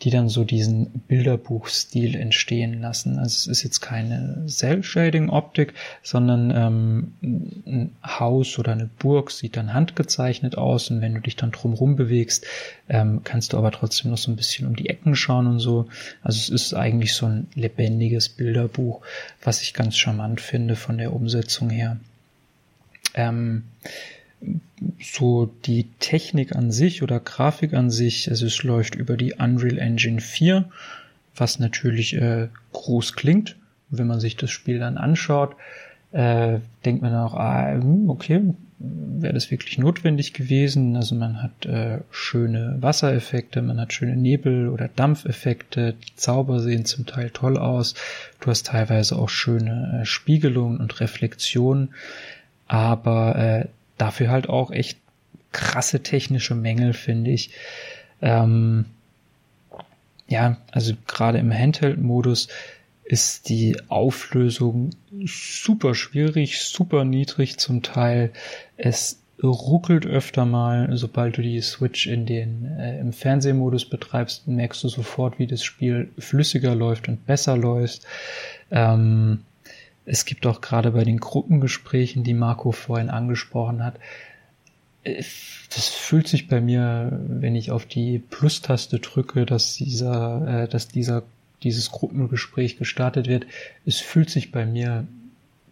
die dann so diesen Bilderbuchstil entstehen lassen. Also es ist jetzt keine Cell-Shading-Optik, sondern ähm, ein Haus oder eine Burg sieht dann handgezeichnet aus und wenn du dich dann drumherum bewegst, ähm, kannst du aber trotzdem noch so ein bisschen um die Ecken schauen und so. Also es ist eigentlich so ein lebendiges Bilderbuch, was ich ganz charmant finde von der Umsetzung her. Ähm, so die Technik an sich oder Grafik an sich, also es läuft über die Unreal Engine 4, was natürlich äh, groß klingt. wenn man sich das Spiel dann anschaut, äh, denkt man auch, ah, hm, okay, wäre das wirklich notwendig gewesen? Also man hat äh, schöne Wassereffekte, man hat schöne Nebel- oder Dampfeffekte, die Zauber sehen zum Teil toll aus. Du hast teilweise auch schöne äh, Spiegelungen und Reflexionen, aber äh, dafür halt auch echt krasse technische Mängel, finde ich. Ähm, ja, also gerade im Handheld-Modus ist die Auflösung super schwierig, super niedrig zum Teil. Es ruckelt öfter mal, sobald du die Switch in den äh, im Fernsehmodus betreibst, merkst du sofort, wie das Spiel flüssiger läuft und besser läuft. Ähm, es gibt auch gerade bei den Gruppengesprächen, die Marco vorhin angesprochen hat, äh, das fühlt sich bei mir, wenn ich auf die Plus-Taste drücke, dass dieser, äh, dass dieser, dieses Gruppengespräch gestartet wird. Es fühlt sich bei mir,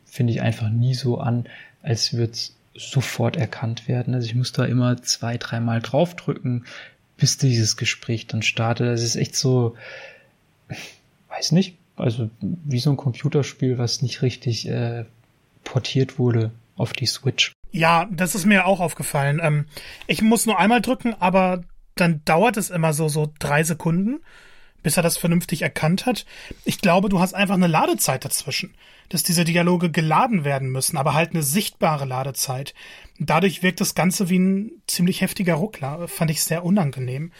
finde ich, einfach nie so an, als würde es sofort erkannt werden. Also ich muss da immer zwei, dreimal draufdrücken, bis dieses Gespräch dann startet. Das ist echt so, weiß nicht, also wie so ein Computerspiel, was nicht richtig äh, portiert wurde auf die Switch. Ja, das ist mir auch aufgefallen. Ähm, ich muss nur einmal drücken, aber dann dauert es immer so, so drei Sekunden, bis er das vernünftig erkannt hat. Ich glaube, du hast einfach eine Ladezeit dazwischen, dass diese Dialoge geladen werden müssen, aber halt eine sichtbare Ladezeit. Dadurch wirkt das Ganze wie ein ziemlich heftiger Ruckler. Fand ich sehr unangenehm.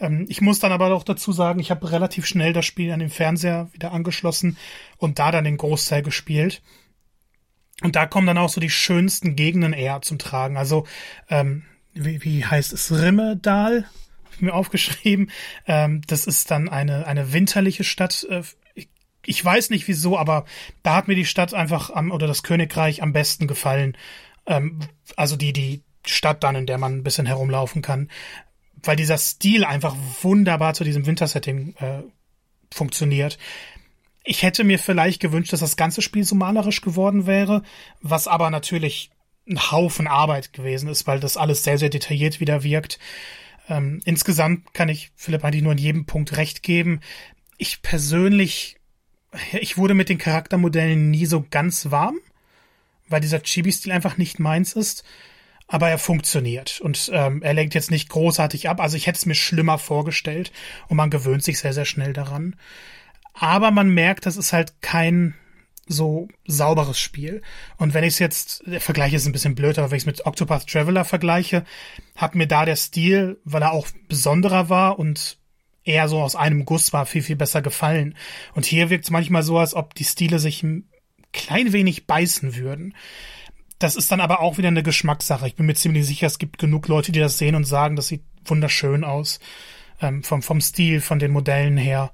Ähm, ich muss dann aber auch dazu sagen, ich habe relativ schnell das Spiel an den Fernseher wieder angeschlossen und da dann den Großteil gespielt. Und da kommen dann auch so die schönsten Gegenden eher zum Tragen. Also, ähm, wie, wie heißt es? Rimmedal? Hab ich mir aufgeschrieben. Ähm, das ist dann eine, eine winterliche Stadt. Äh, ich weiß nicht wieso, aber da hat mir die Stadt einfach am, oder das Königreich am besten gefallen. Ähm, also die, die Stadt dann, in der man ein bisschen herumlaufen kann weil dieser Stil einfach wunderbar zu diesem Wintersetting äh, funktioniert. Ich hätte mir vielleicht gewünscht, dass das ganze Spiel so malerisch geworden wäre, was aber natürlich ein Haufen Arbeit gewesen ist, weil das alles sehr, sehr detailliert wieder wirkt. Ähm, insgesamt kann ich Philipp eigentlich nur in jedem Punkt recht geben. Ich persönlich, ich wurde mit den Charaktermodellen nie so ganz warm, weil dieser Chibi-Stil einfach nicht meins ist. Aber er funktioniert und ähm, er lenkt jetzt nicht großartig ab. Also ich hätte es mir schlimmer vorgestellt und man gewöhnt sich sehr, sehr schnell daran. Aber man merkt, das ist halt kein so sauberes Spiel. Und wenn ich es jetzt, der Vergleich ist ein bisschen blöd, aber wenn ich es mit Octopath Traveler vergleiche, hat mir da der Stil, weil er auch besonderer war und eher so aus einem Guss war, viel, viel besser gefallen. Und hier wirkt es manchmal so, als ob die Stile sich ein klein wenig beißen würden. Das ist dann aber auch wieder eine Geschmackssache. Ich bin mir ziemlich sicher, es gibt genug Leute, die das sehen und sagen, das sieht wunderschön aus. Ähm, vom, vom Stil, von den Modellen her.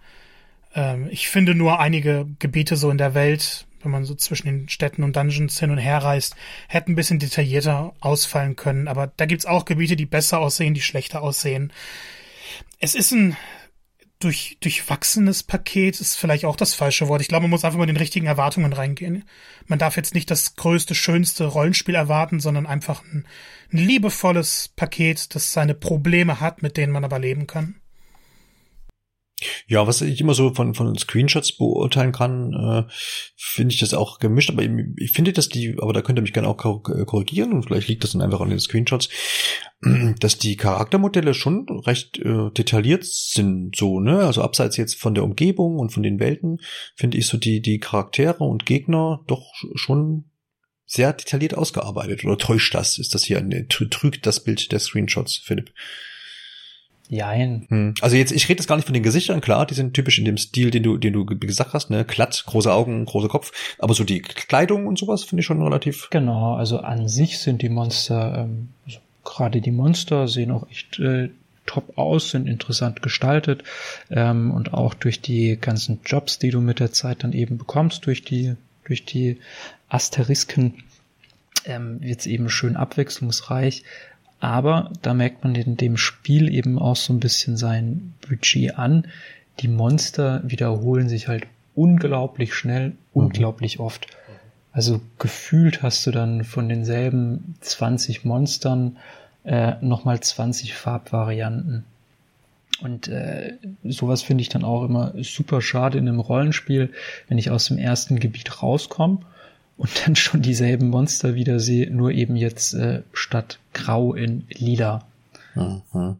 Ähm, ich finde nur einige Gebiete so in der Welt, wenn man so zwischen den Städten und Dungeons hin und her reist, hätten ein bisschen detaillierter ausfallen können. Aber da gibt's auch Gebiete, die besser aussehen, die schlechter aussehen. Es ist ein durch, durchwachsenes Paket ist vielleicht auch das falsche Wort. Ich glaube, man muss einfach mit den richtigen Erwartungen reingehen. Man darf jetzt nicht das größte, schönste Rollenspiel erwarten, sondern einfach ein, ein liebevolles Paket, das seine Probleme hat, mit denen man aber leben kann. Ja, was ich immer so von, von Screenshots beurteilen kann, äh, finde ich das auch gemischt, aber ich finde, dass die, aber da könnt ihr mich gerne auch korrigieren und vielleicht liegt das dann einfach an den Screenshots, [clears throat] dass die Charaktermodelle schon recht äh, detailliert sind, so, ne? Also abseits jetzt von der Umgebung und von den Welten, finde ich so die, die Charaktere und Gegner doch schon sehr detailliert ausgearbeitet. Oder täuscht das? Ist das hier ein, trügt das Bild der Screenshots, Philipp? Jein. Hm. Also jetzt, ich rede jetzt gar nicht von den Gesichtern, klar, die sind typisch in dem Stil, den du, den du gesagt hast, ne, glatt, große Augen, großer Kopf, aber so die Kleidung und sowas finde ich schon relativ. Genau, also an sich sind die Monster, ähm, also gerade die Monster sehen auch echt äh, top aus, sind interessant gestaltet ähm, und auch durch die ganzen Jobs, die du mit der Zeit dann eben bekommst, durch die, durch die Asterisken, ähm, wird eben schön abwechslungsreich aber da merkt man in dem Spiel eben auch so ein bisschen sein Budget an. Die Monster wiederholen sich halt unglaublich schnell, mhm. unglaublich oft. Also gefühlt hast du dann von denselben 20 Monstern äh, nochmal 20 Farbvarianten. Und äh, sowas finde ich dann auch immer super schade in einem Rollenspiel, wenn ich aus dem ersten Gebiet rauskomme und dann schon dieselben Monster wieder sehe, nur eben jetzt äh, statt grau in lila. Mhm.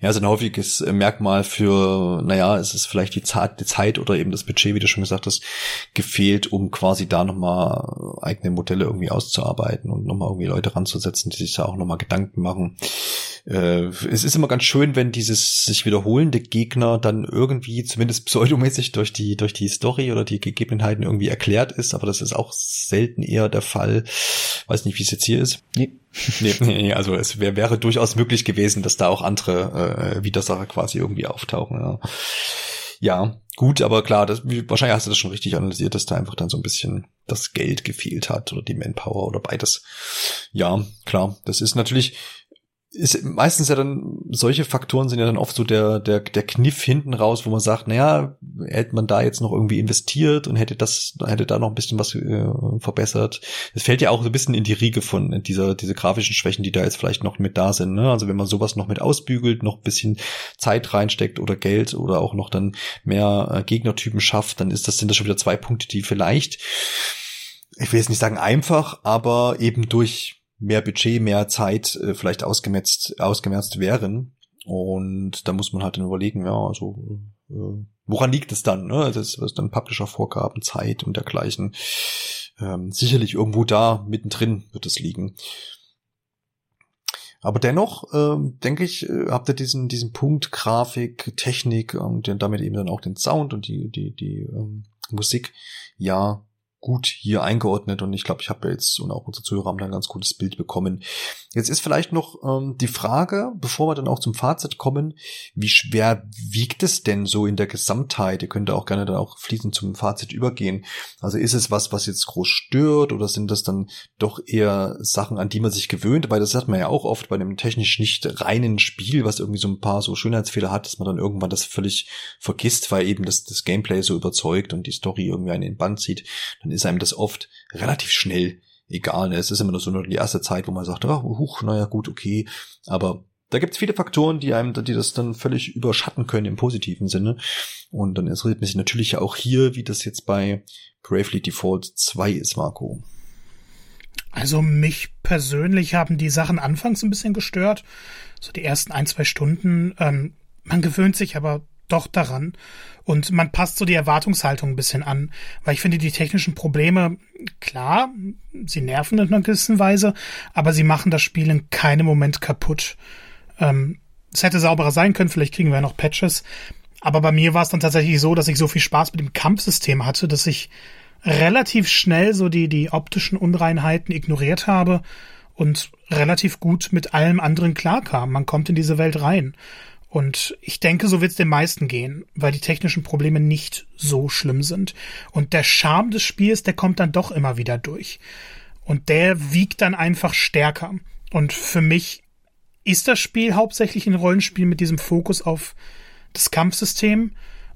Ja, so ein häufiges Merkmal für, naja, es ist vielleicht die Zeit, die Zeit oder eben das Budget, wie du schon gesagt hast, gefehlt, um quasi da nochmal eigene Modelle irgendwie auszuarbeiten und nochmal irgendwie Leute ranzusetzen, die sich da auch nochmal Gedanken machen. Äh, es ist immer ganz schön, wenn dieses sich wiederholende Gegner dann irgendwie zumindest pseudomäßig durch die, durch die Story oder die Gegebenheiten irgendwie erklärt ist, aber das ist auch selten eher der Fall. Weiß nicht, wie es jetzt hier ist. Nee. nee, nee, also es wär, wäre durchaus möglich gewesen, dass da auch andere äh, Widersacher quasi irgendwie auftauchen. Ja. ja, gut, aber klar, das, wahrscheinlich hast du das schon richtig analysiert, dass da einfach dann so ein bisschen das Geld gefehlt hat oder die Manpower oder beides. Ja, klar, das ist natürlich ist meistens ja dann, solche Faktoren sind ja dann oft so der, der, der Kniff hinten raus, wo man sagt, naja, hätte man da jetzt noch irgendwie investiert und hätte das, hätte da noch ein bisschen was äh, verbessert. Es fällt ja auch so ein bisschen in die Riege von dieser, diese grafischen Schwächen, die da jetzt vielleicht noch mit da sind. Ne? Also wenn man sowas noch mit ausbügelt, noch ein bisschen Zeit reinsteckt oder Geld oder auch noch dann mehr äh, Gegnertypen schafft, dann ist das, sind das schon wieder zwei Punkte, die vielleicht, ich will jetzt nicht sagen einfach, aber eben durch mehr Budget, mehr Zeit äh, vielleicht ausgemerzt, ausgemerzt wären. Und da muss man halt dann überlegen, ja, also äh, woran liegt es dann? Ne? Also es ist dann Publisher-Vorgaben, Zeit und dergleichen. Ähm, sicherlich irgendwo da mittendrin wird es liegen. Aber dennoch, ähm, denke ich, äh, habt ihr diesen, diesen Punkt Grafik, Technik und damit eben dann auch den Sound und die, die, die ähm, Musik ja gut hier eingeordnet und ich glaube, ich habe jetzt und auch unsere Zuhörer haben da ein ganz gutes Bild bekommen. Jetzt ist vielleicht noch ähm, die Frage, bevor wir dann auch zum Fazit kommen, wie schwer wiegt es denn so in der Gesamtheit? Ihr könnt auch gerne dann auch fließend zum Fazit übergehen. Also ist es was, was jetzt groß stört oder sind das dann doch eher Sachen, an die man sich gewöhnt? Weil das hat man ja auch oft bei einem technisch nicht reinen Spiel, was irgendwie so ein paar so Schönheitsfehler hat, dass man dann irgendwann das völlig vergisst, weil eben das, das Gameplay so überzeugt und die Story irgendwie einen in den Band zieht. Dann ist einem das oft relativ schnell egal. Ne? Es ist immer nur so nur die erste Zeit, wo man sagt, ah, huch, naja, gut, okay. Aber da gibt es viele Faktoren, die einem, die das dann völlig überschatten können im positiven Sinne. Und dann interessiert mich natürlich auch hier, wie das jetzt bei Bravely Default 2 ist, Marco. Also mich persönlich haben die Sachen anfangs ein bisschen gestört. So die ersten ein, zwei Stunden. Ähm, man gewöhnt sich aber doch daran. Und man passt so die Erwartungshaltung ein bisschen an. Weil ich finde, die technischen Probleme, klar, sie nerven in einer gewissen Weise, aber sie machen das Spiel in keinem Moment kaputt. Ähm, es hätte sauberer sein können, vielleicht kriegen wir noch Patches. Aber bei mir war es dann tatsächlich so, dass ich so viel Spaß mit dem Kampfsystem hatte, dass ich relativ schnell so die, die optischen Unreinheiten ignoriert habe und relativ gut mit allem anderen klarkam. Man kommt in diese Welt rein. Und ich denke, so wird es den meisten gehen, weil die technischen Probleme nicht so schlimm sind. Und der Charme des Spiels, der kommt dann doch immer wieder durch. Und der wiegt dann einfach stärker. Und für mich ist das Spiel hauptsächlich ein Rollenspiel mit diesem Fokus auf das Kampfsystem.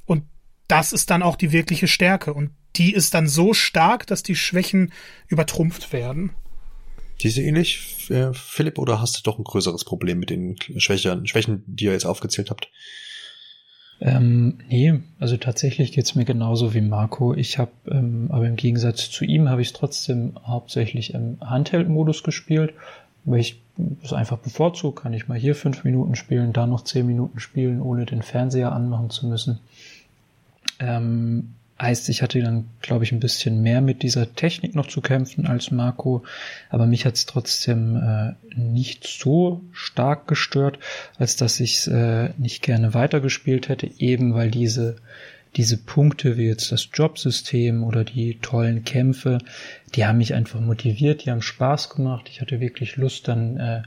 Und das ist dann auch die wirkliche Stärke. Und die ist dann so stark, dass die Schwächen übertrumpft werden. Diese ähnlich, äh, Philipp, oder hast du doch ein größeres Problem mit den Schwächen, Schwächen, die ihr jetzt aufgezählt habt? Ähm, nee, also tatsächlich geht's mir genauso wie Marco. Ich habe, ähm, aber im Gegensatz zu ihm habe ich es trotzdem hauptsächlich im Handheld-Modus gespielt, weil ich es einfach bevorzuge. Kann ich mal hier fünf Minuten spielen, da noch zehn Minuten spielen, ohne den Fernseher anmachen zu müssen. Ähm, Heißt, ich hatte dann, glaube ich, ein bisschen mehr mit dieser Technik noch zu kämpfen als Marco, aber mich hat es trotzdem äh, nicht so stark gestört, als dass ich es äh, nicht gerne weitergespielt hätte, eben weil diese diese Punkte wie jetzt das Jobsystem oder die tollen Kämpfe, die haben mich einfach motiviert, die haben Spaß gemacht. Ich hatte wirklich Lust, dann äh,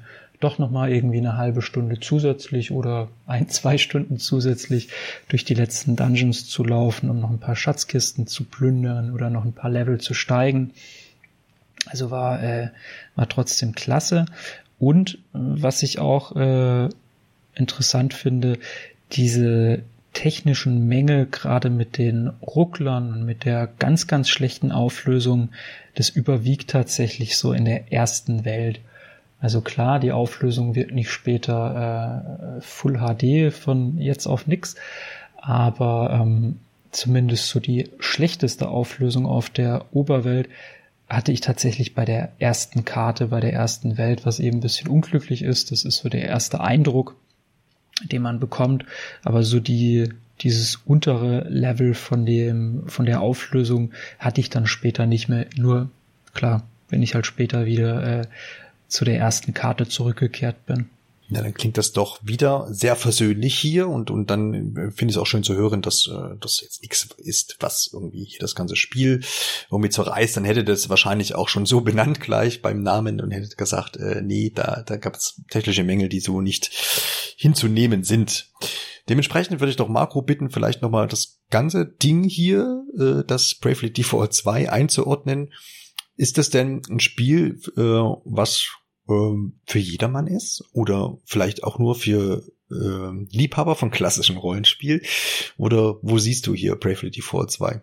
doch nochmal irgendwie eine halbe Stunde zusätzlich oder ein, zwei Stunden zusätzlich durch die letzten Dungeons zu laufen, um noch ein paar Schatzkisten zu plündern oder noch ein paar Level zu steigen. Also war, äh, war trotzdem klasse. Und äh, was ich auch äh, interessant finde, diese technischen Mängel, gerade mit den Rucklern und mit der ganz, ganz schlechten Auflösung, das überwiegt tatsächlich so in der ersten Welt. Also klar, die Auflösung wird nicht später äh, Full HD von jetzt auf nix, aber ähm, zumindest so die schlechteste Auflösung auf der Oberwelt hatte ich tatsächlich bei der ersten Karte, bei der ersten Welt, was eben ein bisschen unglücklich ist. Das ist so der erste Eindruck, den man bekommt. Aber so die, dieses untere Level von dem, von der Auflösung hatte ich dann später nicht mehr. Nur, klar, wenn ich halt später wieder äh, zu der ersten Karte zurückgekehrt bin. Ja, dann klingt das doch wieder sehr versöhnlich hier und, und dann äh, finde ich es auch schön zu hören, dass äh, das jetzt nichts ist, was irgendwie hier das ganze Spiel irgendwie zerreißt. Dann hätte das wahrscheinlich auch schon so benannt gleich beim Namen und hätte gesagt, äh, nee, da, da gab es technische Mängel, die so nicht hinzunehmen sind. Dementsprechend würde ich doch Marco bitten, vielleicht nochmal das ganze Ding hier, äh, das Bravely Default 2 einzuordnen. Ist das denn ein Spiel, äh, was ähm, für jedermann ist oder vielleicht auch nur für äh, Liebhaber von klassischem Rollenspiel? Oder wo siehst du hier Bravely Default 2?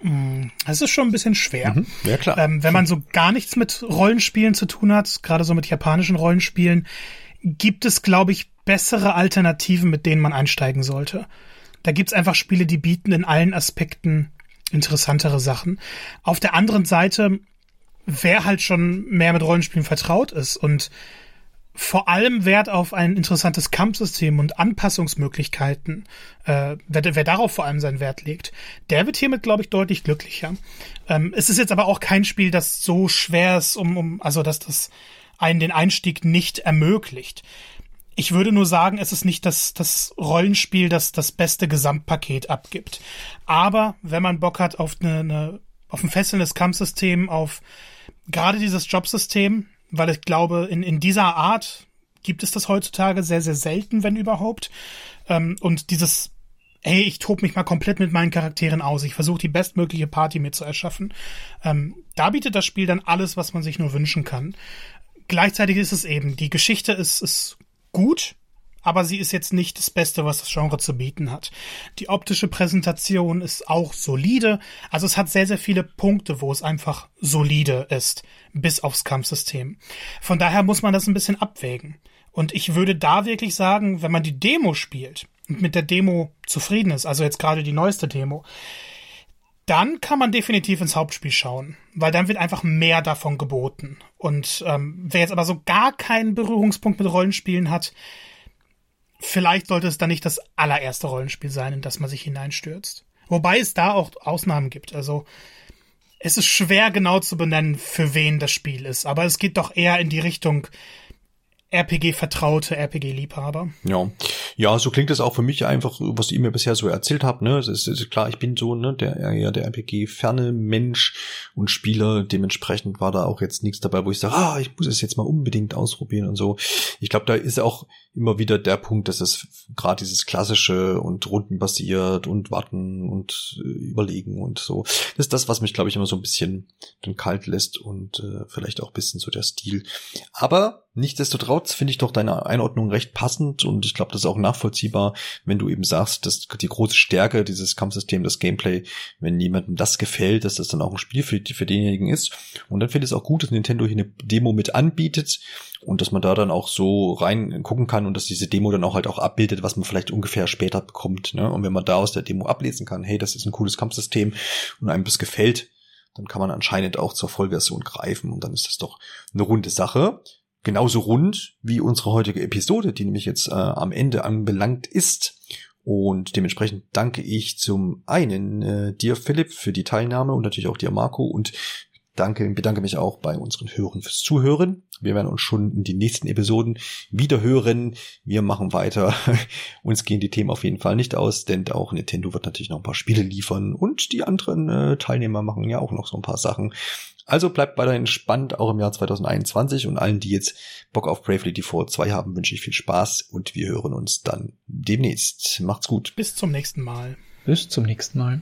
Hm, es ist schon ein bisschen schwer. Mhm, ja, klar. Ähm, wenn man so gar nichts mit Rollenspielen zu tun hat, gerade so mit japanischen Rollenspielen, gibt es, glaube ich, bessere Alternativen, mit denen man einsteigen sollte. Da gibt's einfach Spiele, die bieten in allen Aspekten interessantere Sachen. Auf der anderen Seite, wer halt schon mehr mit Rollenspielen vertraut ist und vor allem Wert auf ein interessantes Kampfsystem und Anpassungsmöglichkeiten, äh, wer, wer darauf vor allem seinen Wert legt, der wird hiermit, glaube ich, deutlich glücklicher. Ähm, es ist jetzt aber auch kein Spiel, das so schwer ist, um, um also dass das einen den Einstieg nicht ermöglicht. Ich würde nur sagen, es ist nicht das, das Rollenspiel, das das beste Gesamtpaket abgibt. Aber wenn man Bock hat auf eine, eine auf ein fesselndes Kampfsystem, auf gerade dieses Jobsystem, weil ich glaube, in, in dieser Art gibt es das heutzutage sehr, sehr selten, wenn überhaupt. Ähm, und dieses, hey, ich tob mich mal komplett mit meinen Charakteren aus, ich versuche die bestmögliche Party mir zu erschaffen. Ähm, da bietet das Spiel dann alles, was man sich nur wünschen kann. Gleichzeitig ist es eben, die Geschichte ist, ist gut, aber sie ist jetzt nicht das Beste, was das Genre zu bieten hat. Die optische Präsentation ist auch solide, also es hat sehr, sehr viele Punkte, wo es einfach solide ist, bis aufs Kampfsystem. Von daher muss man das ein bisschen abwägen. Und ich würde da wirklich sagen, wenn man die Demo spielt und mit der Demo zufrieden ist, also jetzt gerade die neueste Demo, dann kann man definitiv ins Hauptspiel schauen, weil dann wird einfach mehr davon geboten. Und ähm, wer jetzt aber so gar keinen Berührungspunkt mit Rollenspielen hat, vielleicht sollte es dann nicht das allererste Rollenspiel sein, in das man sich hineinstürzt. Wobei es da auch Ausnahmen gibt. Also es ist schwer genau zu benennen, für wen das Spiel ist, aber es geht doch eher in die Richtung, RPG-vertraute RPG-Liebhaber. Ja. Ja, so klingt es auch für mich einfach, was ihr mir bisher so erzählt habt, ne? Es ist, ist klar, ich bin so, ne, der eher der RPG-ferne Mensch und Spieler. Dementsprechend war da auch jetzt nichts dabei, wo ich sage, ah, ich muss es jetzt mal unbedingt ausprobieren und so. Ich glaube, da ist auch immer wieder der Punkt, dass es gerade dieses klassische und rundenbasiert und warten und äh, überlegen und so. Das ist das, was mich, glaube ich, immer so ein bisschen dann kalt lässt und äh, vielleicht auch ein bisschen so der Stil. Aber Nichtsdestotrotz finde ich doch deine Einordnung recht passend und ich glaube, das ist auch nachvollziehbar, wenn du eben sagst, dass die große Stärke dieses Kampfsystems, das Gameplay, wenn jemandem das gefällt, dass das dann auch ein Spiel für, für denjenigen ist. Und dann finde ich es auch gut, dass Nintendo hier eine Demo mit anbietet und dass man da dann auch so rein gucken kann und dass diese Demo dann auch halt auch abbildet, was man vielleicht ungefähr später bekommt. Ne? Und wenn man da aus der Demo ablesen kann, hey, das ist ein cooles Kampfsystem und einem das gefällt, dann kann man anscheinend auch zur Vollversion greifen und dann ist das doch eine runde Sache genauso rund wie unsere heutige Episode, die nämlich jetzt äh, am Ende anbelangt ist. Und dementsprechend danke ich zum einen äh, dir, Philipp, für die Teilnahme und natürlich auch dir, Marco. Und danke, bedanke mich auch bei unseren Hörern fürs Zuhören. Wir werden uns schon in den nächsten Episoden wieder hören. Wir machen weiter. [laughs] uns gehen die Themen auf jeden Fall nicht aus, denn auch Nintendo wird natürlich noch ein paar Spiele liefern und die anderen äh, Teilnehmer machen ja auch noch so ein paar Sachen. Also bleibt weiterhin spannend, auch im Jahr 2021 und allen, die jetzt Bock auf Bravely Default 2 haben, wünsche ich viel Spaß und wir hören uns dann demnächst. Macht's gut. Bis zum nächsten Mal. Bis zum nächsten Mal.